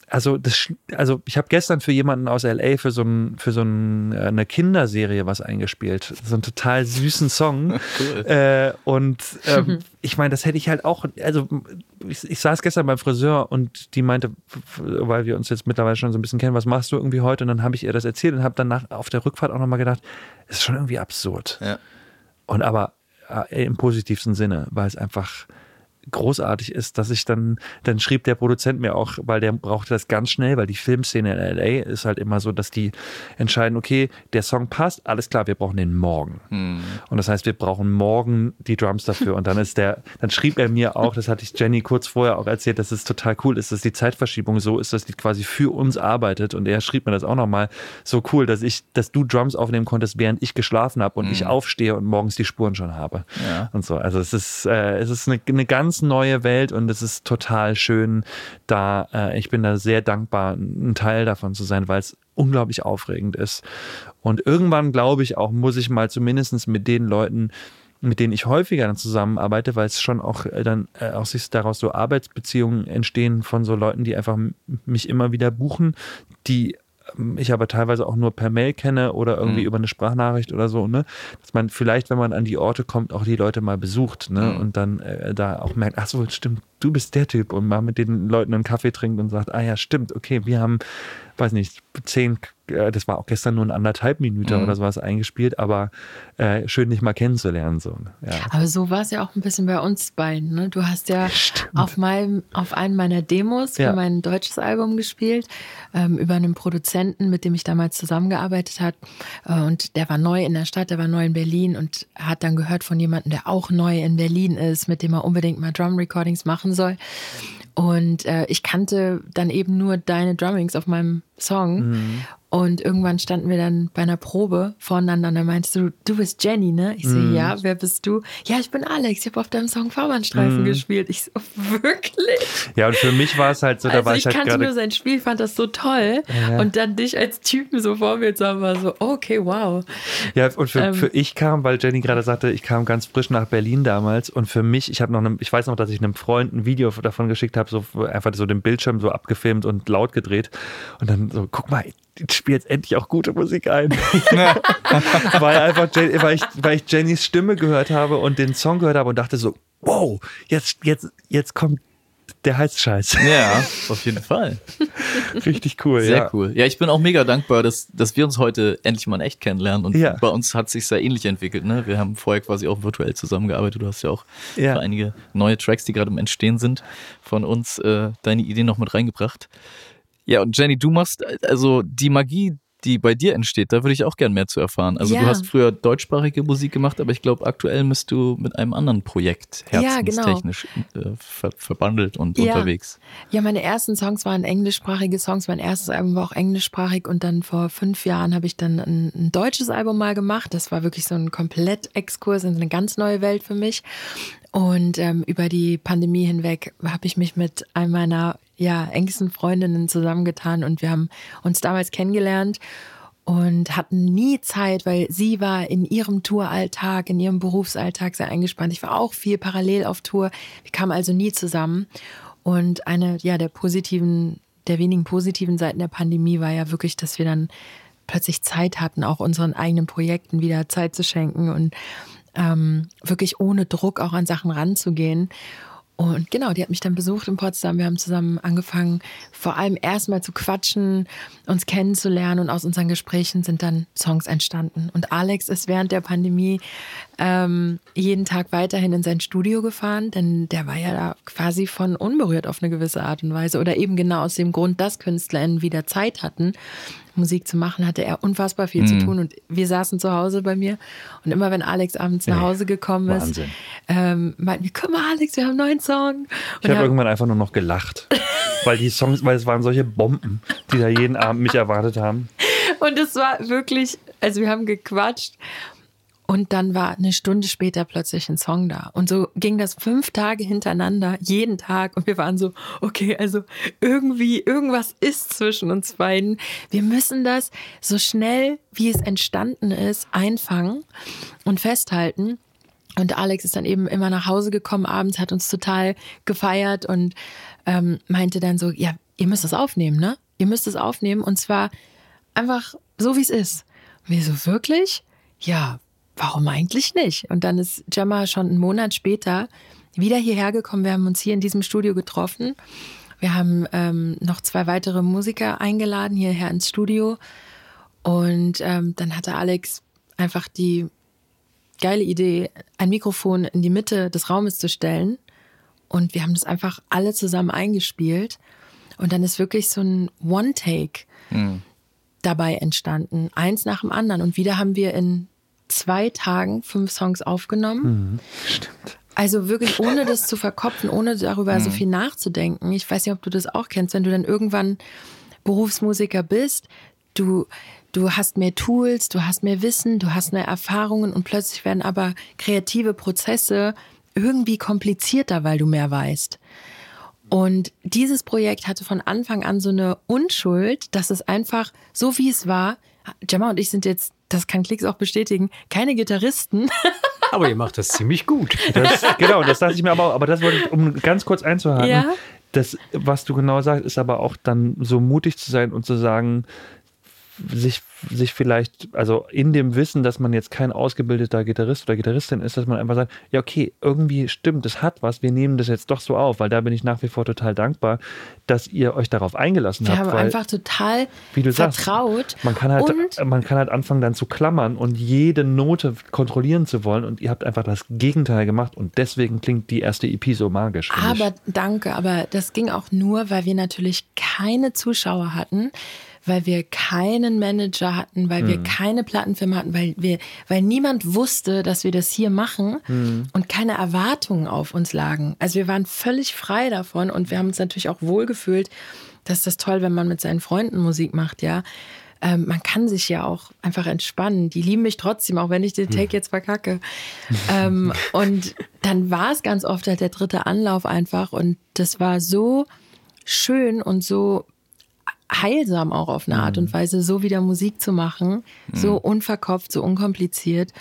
Also, das, also ich habe gestern für jemanden aus LA für so, ein, für so ein, äh, eine Kinderserie was eingespielt. So einen total süßen Song. [laughs] Äh, und ähm, ich meine, das hätte ich halt auch, also ich, ich saß gestern beim Friseur und die meinte, weil wir uns jetzt mittlerweile schon so ein bisschen kennen, was machst du irgendwie heute? Und dann habe ich ihr das erzählt und habe dann nach, auf der Rückfahrt auch nochmal gedacht, es ist schon irgendwie absurd. Ja. Und aber äh, im positivsten Sinne, weil es einfach großartig ist, dass ich dann, dann schrieb der Produzent mir auch, weil der brauchte das ganz schnell, weil die Filmszene in LA ist halt immer so, dass die entscheiden, okay, der Song passt, alles klar, wir brauchen den morgen. Und das heißt, wir brauchen morgen die Drums dafür. Und dann ist der, dann schrieb er mir auch, das hatte ich Jenny kurz vorher auch erzählt, dass es total cool ist, dass die Zeitverschiebung so ist, dass die quasi für uns arbeitet. Und er schrieb mir das auch nochmal so cool, dass ich, dass du Drums aufnehmen konntest, während ich geschlafen habe und ich aufstehe und morgens die Spuren schon habe. Ja. Und so. Also es ist, äh, es ist eine, eine ganz neue Welt und es ist total schön, da, äh, ich bin da sehr dankbar, ein Teil davon zu sein, weil es unglaublich aufregend ist. Und irgendwann, glaube ich, auch muss ich mal zumindest mit den Leuten, mit denen ich häufiger dann zusammenarbeite, weil es schon auch äh, dann äh, auch sich daraus so Arbeitsbeziehungen entstehen von so Leuten, die einfach mich immer wieder buchen, die ich aber teilweise auch nur per Mail kenne oder irgendwie über eine Sprachnachricht oder so, ne? Dass man vielleicht, wenn man an die Orte kommt, auch die Leute mal besucht, ne? Und dann äh, da auch merkt, ach so, stimmt, du bist der Typ und mal mit den Leuten einen Kaffee trinkt und sagt, ah ja, stimmt, okay, wir haben, weiß nicht, zehn, äh, das war auch gestern nur ein anderthalb Minuten oder sowas eingespielt, aber äh, schön dich mal kennenzulernen, so. Ja. Aber so war es ja auch ein bisschen bei uns beiden. Ne? Du hast ja auf, meinem, auf einen meiner Demos für Ja. mein deutsches Album gespielt, ähm, über einen Produzenten, mit dem ich damals zusammengearbeitet habe. Äh, und der war neu in der Stadt, der war neu in Berlin und hat dann gehört von jemandem, der auch neu in Berlin ist, mit dem er unbedingt mal Drum-Recordings machen soll. Und äh, ich kannte dann eben nur deine Drummings auf meinem Song. Und irgendwann standen wir dann bei einer Probe voneinander und dann meinst du, du bist Jenny, ne? Ich so, ja, wer bist du? Ja, ich bin Alex, ich habe auf deinem Song Fahrbahnstreifen gespielt. Ich so, wirklich? ja, und für mich war es halt so, da also war ich ich halt kannte nur sein Spiel, fand das so toll. Ja. Und dann dich als Typen so vor mir zu haben, war so, okay, wow. Ja, und für, Ähm. für ich kam, weil Jenny gerade sagte, ich kam ganz frisch nach Berlin damals und für mich, ich habe noch, einem, ich weiß noch, dass ich einem Freund ein Video davon geschickt habe, so einfach so den Bildschirm so abgefilmt und laut gedreht und dann so, guck mal, spiele jetzt endlich auch gute Musik ein. [laughs] weil einfach, weil ich, weil ich Jennys Stimme gehört habe und den Song gehört habe und dachte so, wow, jetzt, jetzt, jetzt kommt der heiße Scheiß. Ja, auf jeden Fall. [laughs] Richtig cool, Sehr ja. cool. Ja, ich bin auch mega dankbar, dass, dass wir uns heute endlich mal in echt kennenlernen. Und Ja. bei uns hat sich sehr ähnlich entwickelt. Ne? Wir haben vorher quasi auch virtuell zusammengearbeitet. Du hast ja auch Ja. einige neue Tracks, die gerade im Entstehen sind, von uns äh, deine Idee noch mit reingebracht. Ja, und Jenny, du machst also die Magie, die bei dir entsteht, da würde ich auch gern mehr zu erfahren. Also Ja. du hast früher deutschsprachige Musik gemacht, aber ich glaube, aktuell bist du mit einem anderen Projekt Ja, genau. herzenstechnisch äh, ver verbandelt und Ja. unterwegs. Ja, meine ersten Songs waren englischsprachige Songs. Mein erstes Album war auch englischsprachig und dann vor fünf Jahren habe ich dann ein, ein deutsches Album mal gemacht. Das war wirklich so ein komplett Exkurs in eine ganz neue Welt für mich. Und ähm, über die Pandemie hinweg habe ich mich mit einem meiner ja, engsten Freundinnen zusammengetan und wir haben uns damals kennengelernt und hatten nie Zeit, weil sie war in ihrem Touralltag, in ihrem Berufsalltag sehr eingespannt. Ich war auch viel parallel auf Tour. Wir kamen also nie zusammen. Und eine ja der positiven, der wenigen positiven Seiten der Pandemie war ja wirklich, dass wir dann plötzlich Zeit hatten, auch unseren eigenen Projekten wieder Zeit zu schenken und ähm, wirklich ohne Druck auch an Sachen ranzugehen. Und genau, die hat mich dann besucht in Potsdam. Wir haben zusammen angefangen, vor allem erstmal zu quatschen, uns kennenzulernen und aus unseren Gesprächen sind dann Songs entstanden. Und Alex ist während der Pandemie ähm, jeden Tag weiterhin in sein Studio gefahren, denn der war ja da quasi von unberührt auf eine gewisse Art und Weise. Oder eben genau aus dem Grund, dass KünstlerInnen wieder Zeit hatten, Musik zu machen, hatte er unfassbar viel zu tun. Und wir saßen zu Hause bei mir. Und immer wenn Alex abends nach Hause gekommen ist, ähm, meinten wir, guck mal, Alex, wir haben einen neuen Song. Ich Und habe er- irgendwann einfach nur noch gelacht. [laughs] weil die Songs, weil es waren solche Bomben, die da jeden Abend mich erwartet haben. Und es war wirklich, also wir haben gequatscht und dann war eine Stunde später plötzlich ein Song da. Und so ging das fünf Tage hintereinander, jeden Tag. Und wir waren so, okay, also irgendwie, irgendwas ist zwischen uns beiden. Wir müssen das so schnell, wie es entstanden ist, einfangen und festhalten. Und Alex ist dann eben immer nach Hause gekommen abends, hat uns total gefeiert und ähm, meinte dann so, ja, ihr müsst es aufnehmen, ne? Ihr müsst es aufnehmen und zwar einfach so, wie es ist. Und wir so, wirklich? Ja, warum eigentlich nicht? Und dann ist Gemma schon einen Monat später wieder hierher gekommen. Wir haben uns hier in diesem Studio getroffen. Wir haben ähm, noch zwei weitere Musiker eingeladen hierher ins Studio. Und ähm, dann hatte Alex einfach die geile Idee, ein Mikrofon in die Mitte des Raumes zu stellen. Und wir haben das einfach alle zusammen eingespielt. Und dann ist wirklich so ein One-Take dabei entstanden, eins nach dem anderen. Und wieder haben wir in zwei Tagen fünf Songs aufgenommen. Also wirklich ohne das zu verkopfen, ohne darüber so viel nachzudenken. Ich weiß nicht, ob du das auch kennst, wenn du dann irgendwann Berufsmusiker bist, du, du hast mehr Tools, du hast mehr Wissen, du hast mehr Erfahrungen und plötzlich werden aber kreative Prozesse irgendwie komplizierter, weil du mehr weißt. Und dieses Projekt hatte von Anfang an so eine Unschuld, dass es einfach so wie es war. Gemma und ich sind jetzt, das kann Klicks auch bestätigen, keine Gitarristen. [laughs] Aber ihr macht das ziemlich gut. Das, genau, das dachte ich mir aber auch. Aber das wollte ich, um ganz kurz einzuhaken. Ja. Das, was du genau sagst, ist aber auch dann so mutig zu sein und zu sagen, sich, sich vielleicht, also in dem Wissen, dass man jetzt kein ausgebildeter Gitarrist oder Gitarristin ist, dass man einfach sagt, ja, okay, irgendwie stimmt, das hat was, wir nehmen das jetzt doch so auf, weil da bin ich nach wie vor total dankbar, dass ihr euch darauf eingelassen Wir habt. haben weil, einfach total wie du sagst, vertraut. man kann halt, man kann halt anfangen dann zu klammern und jede Note kontrollieren zu wollen und ihr habt einfach das Gegenteil gemacht und deswegen klingt die erste EP so magisch. finde ich. Aber danke, aber das ging auch nur, weil wir natürlich keine Zuschauer hatten, weil wir keinen Manager hatten, weil Mhm. wir keine Plattenfirma hatten, weil wir, weil niemand wusste, dass wir das hier machen Mhm. und keine Erwartungen auf uns lagen. Also wir waren völlig frei davon und wir haben uns natürlich auch wohlgefühlt. Das ist das toll, wenn man mit seinen Freunden Musik macht, ja. Ähm, man kann sich ja auch einfach entspannen. Die lieben mich trotzdem, auch wenn ich den Take jetzt verkacke. ähm, [laughs] und dann war es ganz oft halt der dritte Anlauf einfach. Und das war so schön und so heilsam auch auf eine Art und Weise, so wieder Musik zu machen, so unverkopft, so unkompliziert.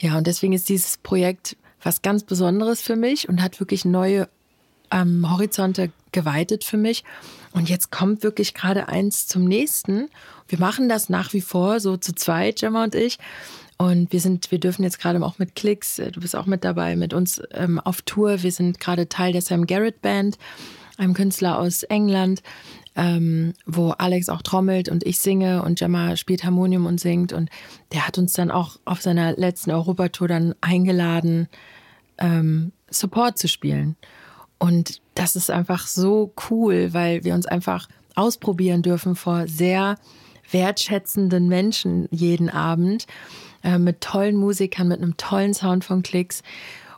Ja, und deswegen ist dieses Projekt was ganz Besonderes für mich und hat wirklich neue ähm, Horizonte geweitet für mich. Und jetzt kommt wirklich gerade eins zum nächsten. Wir machen das nach wie vor so zu zweit, Gemma und ich. Und wir sind, wir dürfen jetzt gerade auch mit Klicks, äh, du bist auch mit dabei, mit uns ähm, auf Tour. Wir sind gerade Teil der Sam Garrett Band, einem Künstler aus England, ähm, wo Alex auch trommelt und ich singe und Gemma spielt Harmonium und singt. Und der hat uns dann auch auf seiner letzten Europatour dann eingeladen, ähm, Support zu spielen. Und das ist einfach so cool, weil wir uns einfach ausprobieren dürfen vor sehr wertschätzenden Menschen jeden Abend, äh, mit tollen Musikern, mit einem tollen Sound von Klicks.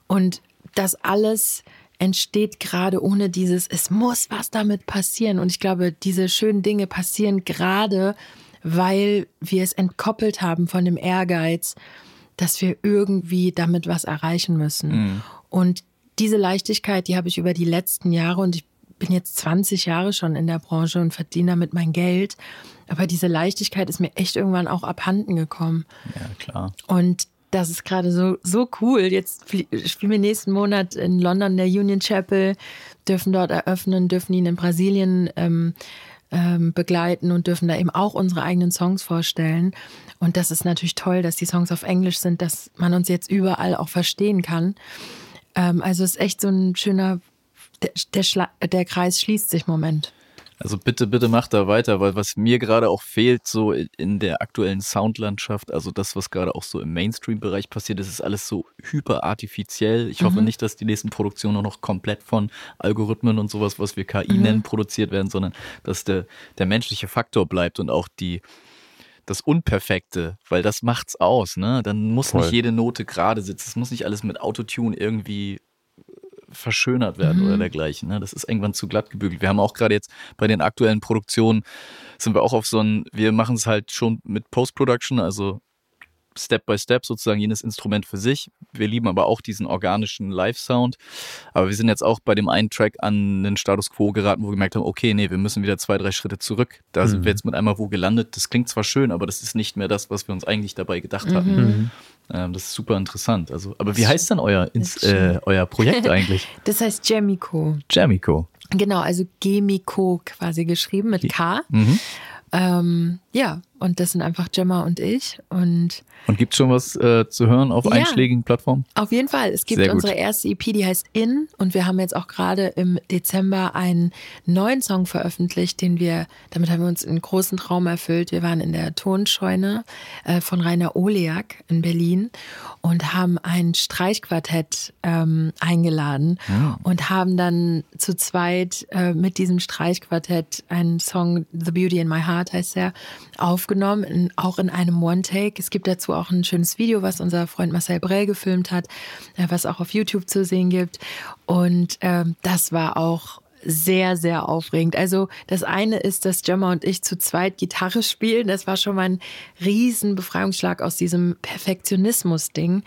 Und das alles entsteht gerade ohne dieses, es muss was damit passieren. Und ich glaube, diese schönen Dinge passieren gerade, weil wir es entkoppelt haben von dem Ehrgeiz, dass wir irgendwie damit was erreichen müssen. Mhm. Und diese Leichtigkeit, die habe ich über die letzten Jahre und ich bin jetzt 20 Jahre schon in der Branche und verdiene damit mein Geld. Aber diese Leichtigkeit ist mir echt irgendwann auch abhanden gekommen. Ja, klar. Und das ist gerade so, so cool. Jetzt spielen wir nächsten Monat in London der Union Chapel, dürfen dort eröffnen, dürfen ihn in Brasilien ähm, ähm, begleiten und dürfen da eben auch unsere eigenen Songs vorstellen. Und das ist natürlich toll, dass die Songs auf Englisch sind, dass man uns jetzt überall auch verstehen kann. Ähm, also es ist echt so ein schöner, der, der, der Kreis schließt sich Moment. Also bitte, bitte macht da weiter, weil was mir gerade auch fehlt, so in der aktuellen Soundlandschaft, also das, was gerade auch so im Mainstream-Bereich passiert, das ist alles so hyperartifiziell. Ich mhm. hoffe nicht, dass die nächsten Produktionen noch komplett von Algorithmen und sowas, was wir KI mhm. nennen, produziert werden, sondern dass der, der menschliche Faktor bleibt und auch die, das Unperfekte, weil das macht's aus, ne? Dann muss Voll. nicht jede Note gerade sitzen. Es muss nicht alles mit Autotune irgendwie verschönert werden mhm. oder dergleichen. Ne? Das ist irgendwann zu glatt gebügelt. Wir haben auch gerade jetzt bei den aktuellen Produktionen sind wir auch auf so ein, wir machen es halt schon mit Post-Production, also Step by Step sozusagen jenes Instrument für sich. Wir lieben aber auch diesen organischen Live-Sound. Aber wir sind jetzt auch bei dem einen Track an den Status Quo geraten, wo wir gemerkt haben, okay, nee, wir müssen wieder zwei, drei Schritte zurück. Da mhm. sind wir jetzt mit einmal wo gelandet. Das klingt zwar schön, aber das ist nicht mehr das, was wir uns eigentlich dabei gedacht mhm. hatten. Mhm. Ähm, das ist super interessant. Also, aber wie heißt dann euer, ins, äh, euer Projekt eigentlich? [laughs] Das heißt Jamico. Jamico. Genau, also Gemiko quasi geschrieben mit K. Mhm. Ähm, ja, und das sind einfach Gemma und ich. Und, und gibt es schon was äh, zu hören auf ja, einschlägigen Plattformen? Auf jeden Fall. Es gibt unsere erste EP, die heißt In. Und wir haben jetzt auch gerade im Dezember einen neuen Song veröffentlicht, den wir, damit haben wir uns einen großen Traum erfüllt. Wir waren in der Tonscheune äh, von Rainer Oleak in Berlin und haben ein Streichquartett ähm, eingeladen ja. und haben dann zu zweit äh, mit diesem Streichquartett einen Song, The Beauty in My Heart heißt er, aufgenommen, in, auch in einem One-Take. Es gibt dazu auch ein schönes Video, was unser Freund Marcel Brell gefilmt hat, äh, was auch auf YouTube zu sehen gibt. Und ähm, das war auch sehr, sehr aufregend. Also das eine ist, dass Gemma und ich zu zweit Gitarre spielen. Das war schon mal ein riesen Befreiungsschlag aus diesem Perfektionismus-Ding.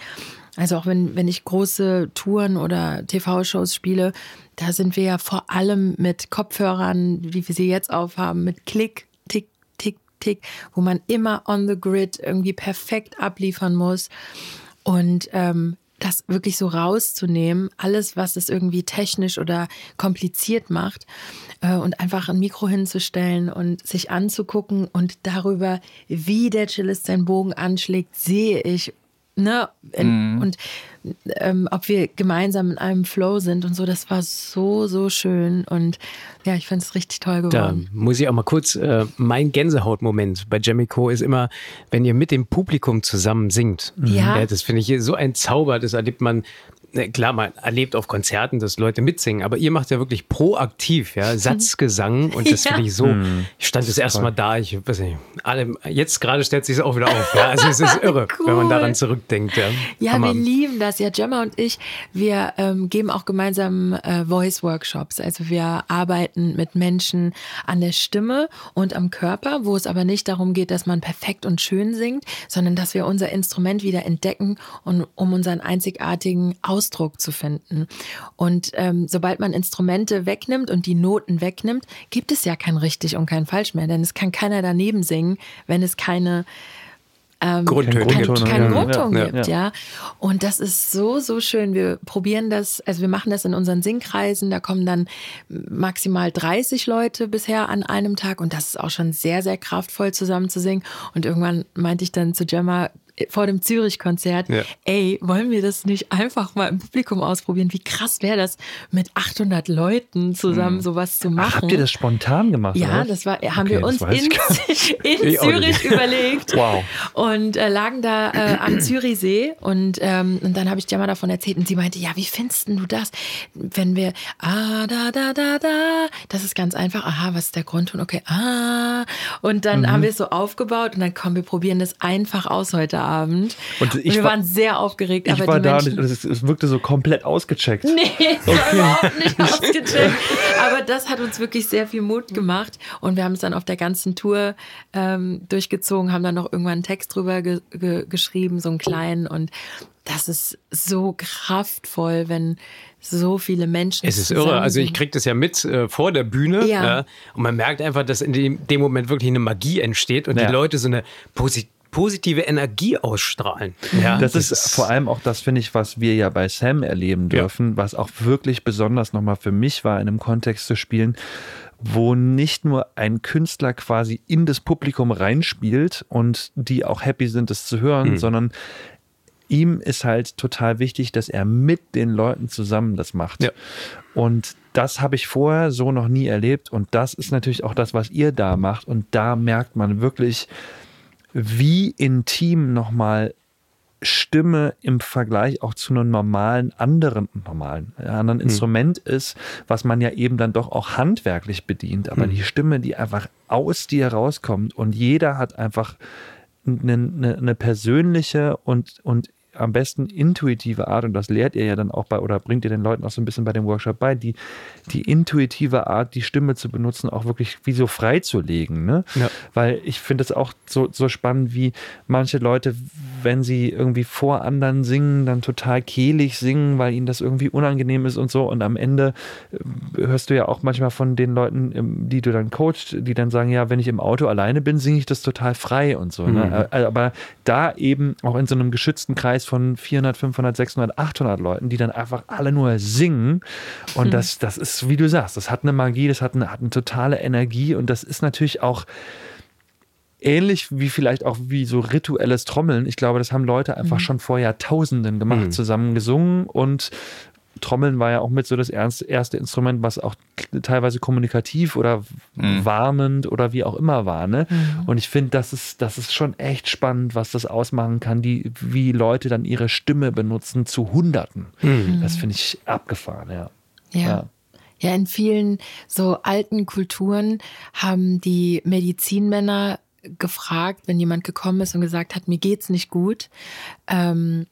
Also auch wenn, wenn ich große Touren oder TV-Shows spiele, da sind wir ja vor allem mit Kopfhörern, wie wir sie jetzt aufhaben, mit Klick, Tick, wo man immer on the grid irgendwie perfekt abliefern muss. Und ähm, das wirklich so rauszunehmen, alles, was es irgendwie technisch oder kompliziert macht, äh, und einfach ein Mikro hinzustellen und sich anzugucken und darüber, wie der Cellist seinen Bogen anschlägt, sehe ich, ne, mhm. und ähm, ob wir gemeinsam in einem Flow sind und so, das war so, so schön und ja, ich finde es richtig toll geworden. Da muss ich auch mal kurz, äh, mein Gänsehautmoment bei Jamico ist immer, wenn ihr mit dem Publikum zusammen singt. Ja. ja das finde ich so ein Zauber, das erlebt man klar, man erlebt auf Konzerten, dass Leute mitsingen, aber ihr macht ja wirklich proaktiv, ja, [laughs] Satzgesang und das ja. finde ich so. Hm. Ich stand das erste Mal da, ich weiß nicht, alle, jetzt gerade stellt sich es auch wieder auf, ja, also es ist [laughs] irre, cool. wenn man daran zurückdenkt, ja. Ja, Hammer. wir lieben das, ja, Gemma und ich, wir ähm, geben auch gemeinsam äh, Voice-Workshops, also wir arbeiten mit Menschen an der Stimme und am Körper, wo es aber nicht darum geht, dass man perfekt und schön singt, sondern dass wir unser Instrument wieder entdecken und um unseren einzigartigen Aus Ausdruck zu finden. Und ähm, sobald man Instrumente wegnimmt und die Noten wegnimmt, gibt es ja kein richtig und kein falsch mehr, denn es kann keiner daneben singen, wenn es keine ähm, Grundtöne, kein, kein Grundton ja, gibt, ja, ja. Und das ist so, so schön. Wir probieren das, also wir machen das in unseren Singkreisen, da kommen dann maximal 30 Leute bisher an einem Tag und das ist auch schon sehr, sehr kraftvoll zusammen zu singen. Und irgendwann meinte ich dann zu Gemma, vor dem Zürich-Konzert, ja. ey, wollen wir das nicht einfach mal im Publikum ausprobieren? Wie krass wäre das, mit 800 Leuten zusammen mhm. sowas zu machen? Ach, habt ihr das spontan gemacht? Ja, das war, haben okay, wir uns in, in Zürich überlegt wow. und äh, lagen da äh, am Zürichsee und, ähm, und dann habe ich dir mal davon erzählt und sie meinte, ja, wie findest du das, wenn wir ah, da, da, da, da, das ist ganz einfach, aha, was ist der Grundton? Okay, ah, und dann mhm. haben wir es so aufgebaut und dann kommen wir probieren das einfach aus heute Abend. Und, und wir war, waren sehr aufgeregt. Ich aber war da und es, es, wirkte so komplett ausgecheckt. Nee, es war überhaupt nicht [laughs] ausgecheckt. aber das hat uns wirklich sehr viel Mut gemacht und wir haben es dann auf der ganzen Tour ähm, durchgezogen, haben dann noch irgendwann einen Text drüber ge ge geschrieben, so einen kleinen und das ist so kraftvoll, wenn so viele Menschen. Es ist irre. Also ich kriege das ja mit äh, vor der Bühne ja. Ja, und man merkt einfach, dass in dem, dem Moment wirklich eine Magie entsteht und ja. die Leute so eine positive positive Energie ausstrahlen. Ja, das, das ist vor allem auch das, finde ich, was wir ja bei Sam erleben dürfen, ja. was auch wirklich besonders nochmal für mich war, in einem Kontext zu spielen, wo nicht nur ein Künstler quasi in das Publikum reinspielt und die auch happy sind, das zu hören, mhm. sondern ihm ist halt total wichtig, dass er mit den Leuten zusammen das macht. Ja. Und das habe ich vorher so noch nie erlebt. Und das ist natürlich auch das, was ihr da macht. Und da merkt man wirklich, wie intim nochmal Stimme im Vergleich auch zu einem normalen anderen normalen anderen hm. Instrument ist, was man ja eben dann doch auch handwerklich bedient, aber hm. die Stimme, die einfach aus dir rauskommt und jeder hat einfach eine, eine, eine persönliche und, und am besten intuitive Art, und das lehrt ihr ja dann auch bei oder bringt ihr den Leuten auch so ein bisschen bei dem Workshop bei, die, die intuitive Art, die Stimme zu benutzen, auch wirklich wie so freizulegen. Ne? Ja. Weil ich finde es auch so, so spannend, wie manche Leute, wenn sie irgendwie vor anderen singen, dann total kehlig singen, weil ihnen das irgendwie unangenehm ist und so. Und am Ende äh, hörst du ja auch manchmal von den Leuten, ähm, die du dann coachst, die dann sagen, ja, wenn ich im Auto alleine bin, singe ich das total frei und so. Ne? Mhm. Ne? Aber da eben auch in so einem geschützten Kreis von 400, 500, 600, 800 Leuten, die dann einfach alle nur singen. Und mhm. das, das ist, wie du sagst, das hat eine Magie, das hat eine, hat eine totale Energie und das ist natürlich auch ähnlich wie vielleicht auch wie so rituelles Trommeln. Ich glaube, das haben Leute einfach mhm. schon vor Jahrtausenden gemacht, mhm. zusammen gesungen und Trommeln war ja auch mit so das erste Instrument, was auch teilweise kommunikativ oder mhm. warnend oder wie auch immer war. Ne? Mhm. Und ich finde, das ist, das ist schon echt spannend, was das ausmachen kann, die, wie Leute dann ihre Stimme benutzen zu Hunderten. Mhm. Das finde ich abgefahren, ja. ja. ja. Ja, in vielen so alten Kulturen haben die Medizinmänner gefragt, wenn jemand gekommen ist und gesagt hat, mir geht's nicht gut, ähm,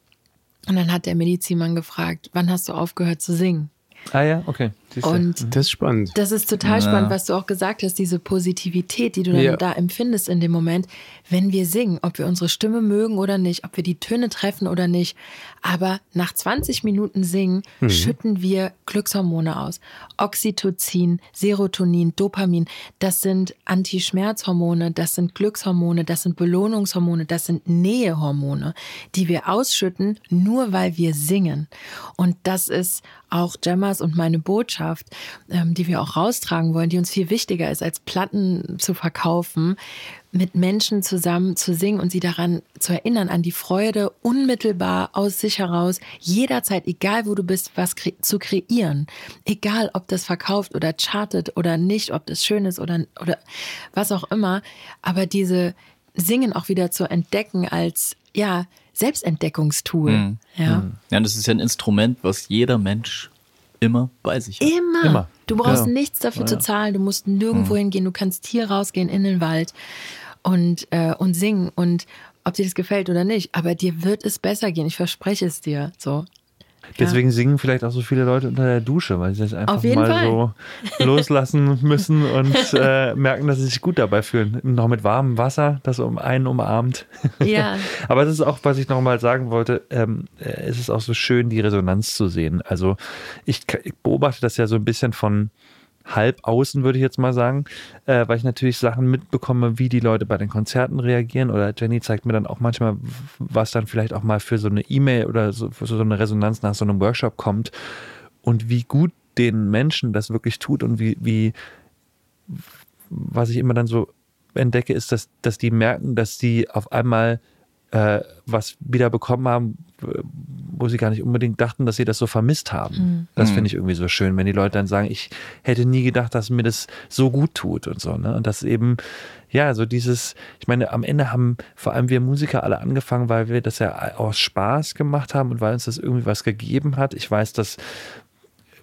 und dann hat der Medizinmann gefragt, wann hast du aufgehört zu singen? Ah ja, okay. Und das ist spannend. Das ist total ja. spannend, was du auch gesagt hast, diese Positivität, die du dann ja. da empfindest in dem Moment, wenn wir singen, ob wir unsere Stimme mögen oder nicht, ob wir die Töne treffen oder nicht. Aber nach 20 Minuten Singen mhm. schütten wir Glückshormone aus. Oxytocin, Serotonin, Dopamin, das sind Antischmerzhormone, das sind Glückshormone, das sind Belohnungshormone, das sind Nähehormone, die wir ausschütten, nur weil wir singen. Und das ist auch Gemmas und meine Botschaft, ähm, die wir auch raustragen wollen, die uns viel wichtiger ist, als Platten zu verkaufen, mit Menschen zusammen zu singen und sie daran zu erinnern, an die Freude, unmittelbar aus sich heraus, jederzeit, egal wo du bist, was kre zu kreieren. Egal, ob das verkauft oder chartet oder nicht, ob das schön ist oder, oder was auch immer. Aber diese Singen auch wieder zu entdecken als, ja, Selbstentdeckungstool. Mhm. Ja. Mhm. ja, das ist ja ein Instrument, was jeder Mensch immer bei sich hat. Immer. immer. Du brauchst ja. nichts dafür ja. zu zahlen. Du musst nirgendwo mhm. hingehen. Du kannst hier rausgehen in den Wald und, äh, und singen. Und ob dir das gefällt oder nicht, aber dir wird es besser gehen. Ich verspreche es dir. So. Deswegen singen vielleicht auch so viele Leute unter der Dusche, weil sie das einfach mal Fall. so [laughs] loslassen müssen und äh, merken, dass sie sich gut dabei fühlen. Noch mit warmem Wasser, das um einen umarmt. Ja. [laughs] Aber das ist auch, was ich nochmal sagen wollte, ähm, äh, es ist auch so schön, die Resonanz zu sehen. Also ich, ich beobachte das ja so ein bisschen von halb außen, würde ich jetzt mal sagen, äh, weil ich natürlich Sachen mitbekomme, wie die Leute bei den Konzerten reagieren. Oder Jenny zeigt mir dann auch manchmal, was dann vielleicht auch mal für so eine E-Mail oder so, für so eine Resonanz nach so einem Workshop kommt und wie gut den Menschen das wirklich tut und wie, wie was ich immer dann so entdecke, ist, dass, dass die merken, dass sie auf einmal äh, was wieder bekommen haben, wo sie gar nicht unbedingt dachten, dass sie das so vermisst haben. Mhm. Das finde ich irgendwie so schön, wenn die Leute dann sagen, ich hätte nie gedacht, dass mir das so gut tut und so. Ne? Und das eben, ja, so dieses, ich meine, am Ende haben vor allem wir Musiker alle angefangen, weil wir das ja aus Spaß gemacht haben und weil uns das irgendwie was gegeben hat. Ich weiß, dass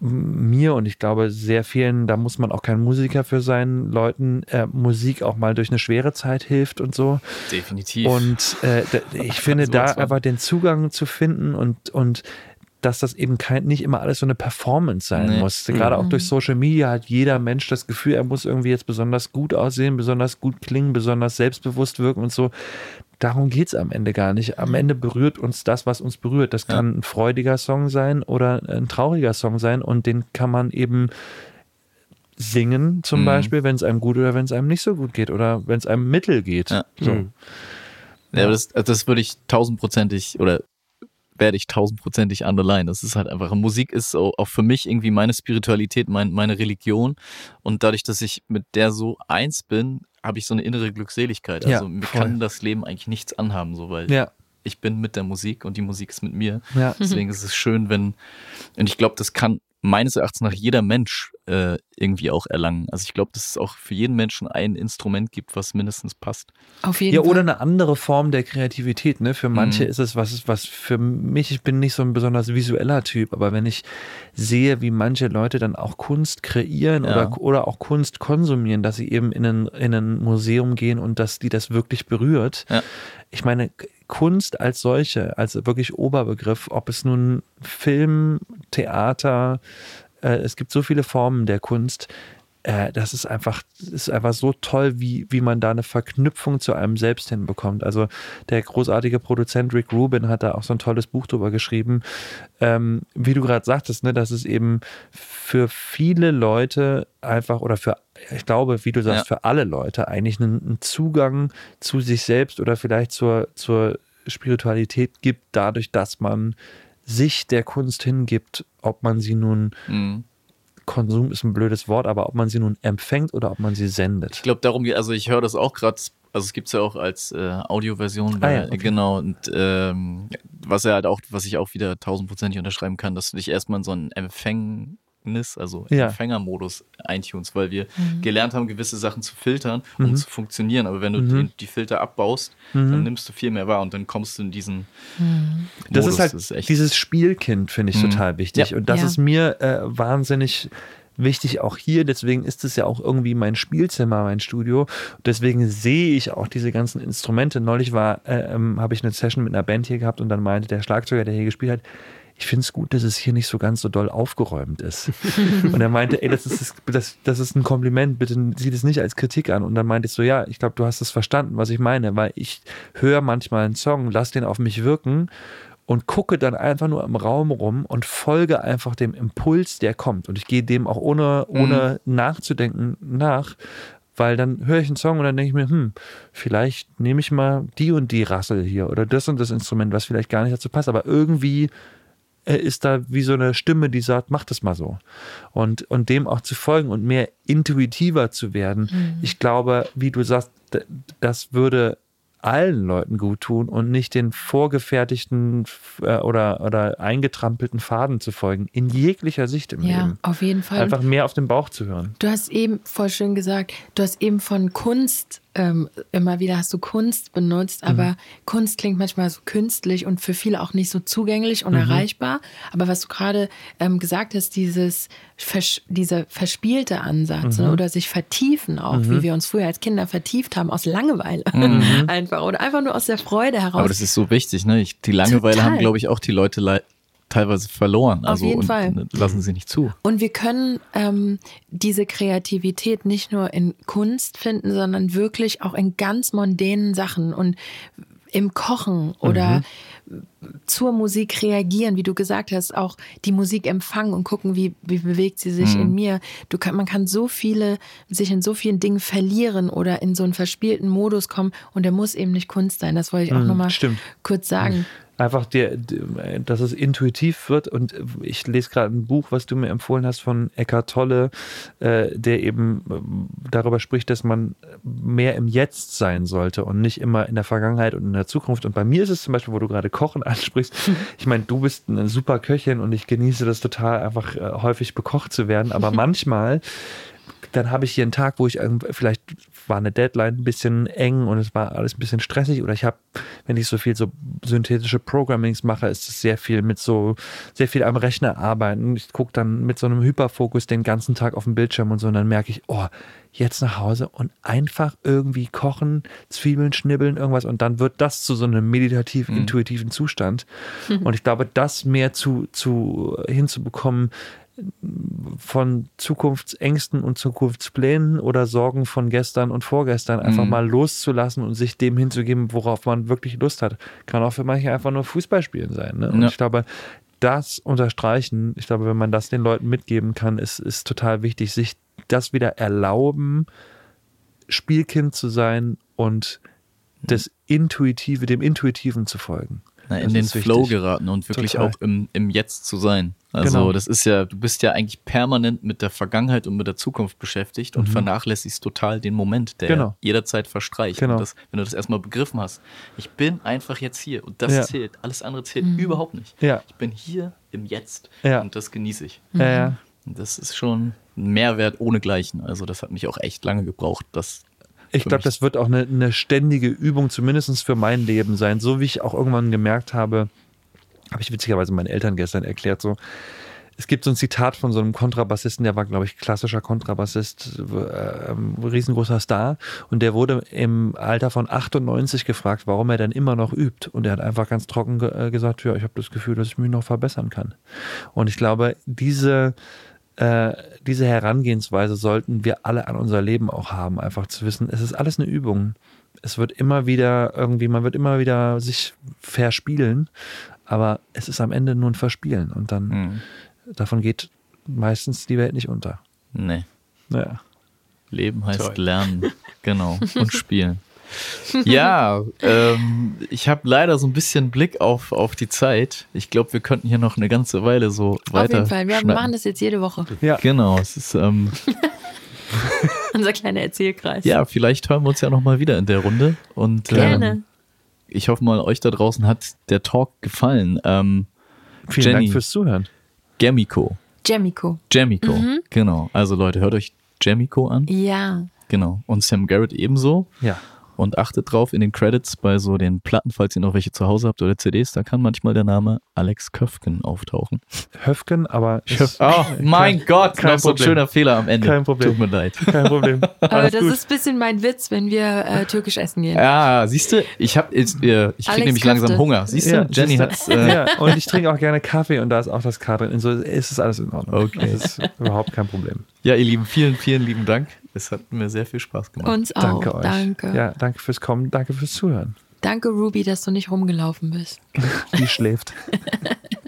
mir und ich glaube sehr vielen, da muss man auch kein Musiker für sein, Leuten äh, Musik auch mal durch eine schwere Zeit hilft und so. Definitiv. Und äh, ich [laughs] finde da einfach den Zugang zu finden und, und dass das eben kein, nicht immer alles so eine Performance sein nee. muss. Gerade auch durch mhm. Social Media hat jeder Mensch das Gefühl, er muss irgendwie jetzt besonders gut aussehen, besonders gut klingen, besonders selbstbewusst wirken und so darum geht es am Ende gar nicht. Am Ende berührt uns das, was uns berührt. Das kann ein freudiger Song sein oder ein trauriger Song sein und den kann man eben singen, zum mhm. Beispiel, wenn es einem gut oder wenn es einem nicht so gut geht oder wenn es einem mittel geht. Ja. So. Mhm. Ja, das, das würde ich tausendprozentig oder werde ich tausendprozentig underline. Das ist halt einfach, Musik ist auch für mich irgendwie meine Spiritualität, mein, meine Religion. Und dadurch, dass ich mit der so eins bin, habe ich so eine innere Glückseligkeit. Also ja, mir kann das Leben eigentlich nichts anhaben, so weil ja. ich bin mit der Musik und die Musik ist mit mir. Ja. Deswegen ist es schön, wenn, und ich glaube, das kann meines Erachtens nach jeder Mensch äh, irgendwie auch erlangen. Also ich glaube, dass es auch für jeden Menschen ein Instrument gibt, was mindestens passt. Auf jeden ja, Fall. oder eine andere Form der Kreativität. Ne? Für manche mhm. ist es was, was für mich, ich bin nicht so ein besonders visueller Typ, aber wenn ich sehe, wie manche Leute dann auch Kunst kreieren ja. oder, oder auch Kunst konsumieren, dass sie eben in ein, in ein Museum gehen und dass die das wirklich berührt. Ja. Ich meine, Kunst als solche, als wirklich Oberbegriff, ob es nun Film, Theater, äh, es gibt so viele Formen der Kunst, äh, das ist einfach, ist einfach so toll, wie, wie man da eine Verknüpfung zu einem selbst hinbekommt. Also der großartige Produzent Rick Rubin hat da auch so ein tolles Buch drüber geschrieben. Ähm, wie du gerade sagtest, ne, dass es eben für viele Leute einfach oder für, ich glaube, wie du sagst, ja. für alle Leute eigentlich einen, einen, Zugang zu sich selbst oder vielleicht zur, zur Spiritualität gibt, dadurch, dass man sich der Kunst hingibt, ob man sie nun mhm. Konsum ist ein blödes Wort, aber ob man sie nun empfängt oder ob man sie sendet. Ich glaube, darum geht, also ich höre das auch gerade, also es gibt es ja auch als äh, Audioversion, ah, ja, okay. genau, und ähm, was ja halt auch, was ich auch wieder tausendprozentig unterschreiben kann, dass du dich erstmal in so einen Empfäng Empfängnis, also ja. Empfängermodus eintunst, weil wir mhm. gelernt haben, gewisse Sachen zu filtern, um mhm. zu funktionieren. Aber wenn du mhm. die, die, Filter abbaust, dann mhm. nimmst du viel mehr wahr und dann kommst du in diesen mhm. Modus. Das ist halt das ist dieses Spielkind, finde ich mhm. total wichtig. Ja. Und das ja. ist mir äh, wahnsinnig wichtig auch hier. Deswegen ist es ja auch irgendwie mein Spielzimmer, mein Studio. Deswegen sehe ich auch diese ganzen Instrumente. Neulich war, äh, ähm, habe ich eine Session mit einer Band hier gehabt und dann meinte der Schlagzeuger, der hier gespielt hat, ich finde es gut, dass es hier nicht so ganz so doll aufgeräumt ist. [laughs] und er meinte, ey, das ist, das, das ist ein Kompliment, bitte sieh das nicht als Kritik an. Und dann meinte ich so, ja, ich glaube, du hast es verstanden, was ich meine, weil ich höre manchmal einen Song, lass den auf mich wirken und gucke dann einfach nur im Raum rum und folge einfach dem Impuls, der kommt. Und ich gehe dem auch ohne, ohne mhm. nachzudenken nach, weil dann höre ich einen Song und dann denke ich mir, hm, vielleicht nehme ich mal die und die Rassel hier oder das und das Instrument, was vielleicht gar nicht dazu passt, aber irgendwie ist da wie so eine Stimme, die sagt, mach das mal so. Und, und dem auch zu folgen und mehr intuitiver zu werden. Mhm. Ich glaube, wie du sagst, das würde allen Leuten gut tun und nicht den vorgefertigten äh, oder, oder eingetrampelten Faden zu folgen, in jeglicher Sicht im ja, Leben. auf jeden Fall. Einfach mehr auf den Bauch zu hören. Du hast eben voll schön gesagt, du hast eben von Kunst ähm, immer wieder hast du Kunst benutzt, aber mhm. Kunst klingt manchmal so künstlich und für viele auch nicht so zugänglich und mhm. erreichbar. Aber was du gerade ähm, gesagt hast, dieses vers dieser verspielte Ansatz mhm. ne, oder sich vertiefen auch, wie mhm. wir uns früher als Kinder vertieft haben, aus Langeweile mhm. [laughs] einfach oder einfach nur aus der Freude heraus. Aber das ist so wichtig, ne? Ich, die Langeweile Total. haben, glaube ich, auch die Leute teilweise verloren. Also Auf jeden Fall. lassen sie nicht zu. Und wir können ähm, diese Kreativität nicht nur in Kunst finden, sondern wirklich auch in ganz mondänen Sachen und im Kochen oder mhm zur Musik reagieren, wie du gesagt hast, auch die Musik empfangen und gucken, wie, wie bewegt sie sich mhm. in mir. Du kann, man kann so viele, sich in so vielen Dingen verlieren oder in so einen verspielten Modus kommen und der muss eben nicht Kunst sein. Das wollte ich auch mhm, nochmal kurz sagen. Einfach dir, dass es intuitiv wird. Und ich lese gerade ein Buch, was du mir empfohlen hast von Eckhart Tolle, äh, der eben äh, darüber spricht, dass man mehr im Jetzt sein sollte und nicht immer in der Vergangenheit und in der Zukunft. Und bei mir ist es zum Beispiel, wo du gerade Kochen [laughs] ansprichst. Ich meine, du bist eine super Köchin und ich genieße das total, einfach äh, häufig bekocht zu werden. Aber [laughs] manchmal dann habe ich hier einen Tag, wo ich vielleicht war eine Deadline ein bisschen eng und es war alles ein bisschen stressig oder ich habe, wenn ich so viel so synthetische Programmings mache, ist es sehr viel mit so, sehr viel am Rechner arbeiten. Ich gucke dann mit so einem Hyperfokus den ganzen Tag auf dem Bildschirm und so und dann merke ich, oh, jetzt nach Hause und einfach irgendwie kochen, Zwiebeln schnibbeln, irgendwas und dann wird das zu so einem meditativ mhm. intuitiven Zustand. [laughs] Und ich glaube, das mehr zu, zu hinzubekommen, von Zukunftsängsten und Zukunftsplänen oder Sorgen von gestern und vorgestern einfach mhm. mal loszulassen und sich dem hinzugeben, worauf man wirklich Lust hat. Kann auch für manche einfach nur Fußball spielen sein. Ne? Und ja. ich glaube, das unterstreichen, ich glaube, wenn man das den Leuten mitgeben kann, ist, ist total wichtig, sich das wieder erlauben, Spielkind zu sein und das Intuitive, dem Intuitiven zu folgen. Na, in den Flow wichtig. geraten und wirklich Total. auch im, im Jetzt zu sein. Also genau. das ist ja, du bist ja eigentlich permanent mit der Vergangenheit und mit der Zukunft beschäftigt und mhm. vernachlässigst total den Moment, der genau. jederzeit verstreicht. Genau. Und das, wenn du das erstmal begriffen hast, ich bin einfach jetzt hier und das ja. zählt, alles andere zählt mhm. überhaupt nicht. Ja. Ich bin hier im Jetzt ja. und das genieße ich. Ja, ja. Das ist schon ein Mehrwert ohnegleichen. Also das hat mich auch echt lange gebraucht, das ich glaube, das wird auch eine, eine ständige Übung, zumindest für mein Leben sein. So wie ich auch irgendwann gemerkt habe, habe ich witzigerweise meinen Eltern gestern erklärt, so, es gibt so ein Zitat von so einem Kontrabassisten, der war, glaube ich, klassischer Kontrabassist, äh, riesengroßer Star. Und der wurde im Alter von 98 gefragt, warum er denn immer noch übt. Und er hat einfach ganz trocken ge äh, gesagt, ja, ich habe das Gefühl, dass ich mich noch verbessern kann. Und ich glaube, diese äh, diese Herangehensweise sollten wir alle an unser Leben auch haben, einfach zu wissen, es ist alles eine Übung. Es wird immer wieder irgendwie, man wird immer wieder sich verspielen, aber es ist am Ende nur ein Verspielen und dann mhm. davon geht meistens die Welt nicht unter. Nee. Ja. Leben heißt Toll. lernen, [laughs] genau, und spielen. Ja, ähm, ich habe leider so ein bisschen Blick auf, auf die Zeit. Ich glaube, wir könnten hier noch eine ganze Weile so weiter. Auf jeden Fall, wir machen das jetzt jede Woche. Ja. Genau, es ist. Ähm, [laughs] Unser kleiner Erzählkreis. Ja, vielleicht hören wir uns ja nochmal wieder in der Runde. Und, Gerne. Ähm, ich hoffe mal, euch da draußen hat der Talk gefallen. Ähm, Vielen Jenny, Dank fürs Zuhören. Gemiko. Jemiko. Jemiko, mhm. genau. Also Leute, hört euch Jemiko an. Ja. Genau. Und Sam Garrett ebenso. Ja. Und achtet drauf in den Credits bei so den Platten, falls ihr noch welche zu Hause habt oder CDs, da kann manchmal der Name Alex Köfken auftauchen. Höfken, aber. Höf oh mein kein, Gott, kein noch so ein schöner Fehler am Ende. Kein Problem. Tut mir leid. Kein Problem. [laughs] aber das gut. ist ein bisschen mein Witz, wenn wir äh, türkisch essen gehen. Ja, siehst du, ich habe äh, ich kriege nämlich Köfte. langsam Hunger. Siehst du, ja, Jenny hat's. Äh, ja, und ich trinke auch gerne Kaffee und da ist auch das K drin. So ist es alles in Ordnung. Okay. Das ist überhaupt kein Problem. Ja, ihr Lieben, vielen, vielen lieben Dank. Es hat mir sehr viel Spaß gemacht. Uns auch. Danke euch. Danke. Ja, danke fürs Kommen, danke fürs Zuhören. Danke, Ruby, dass du nicht rumgelaufen bist. [laughs] Die schläft. [laughs]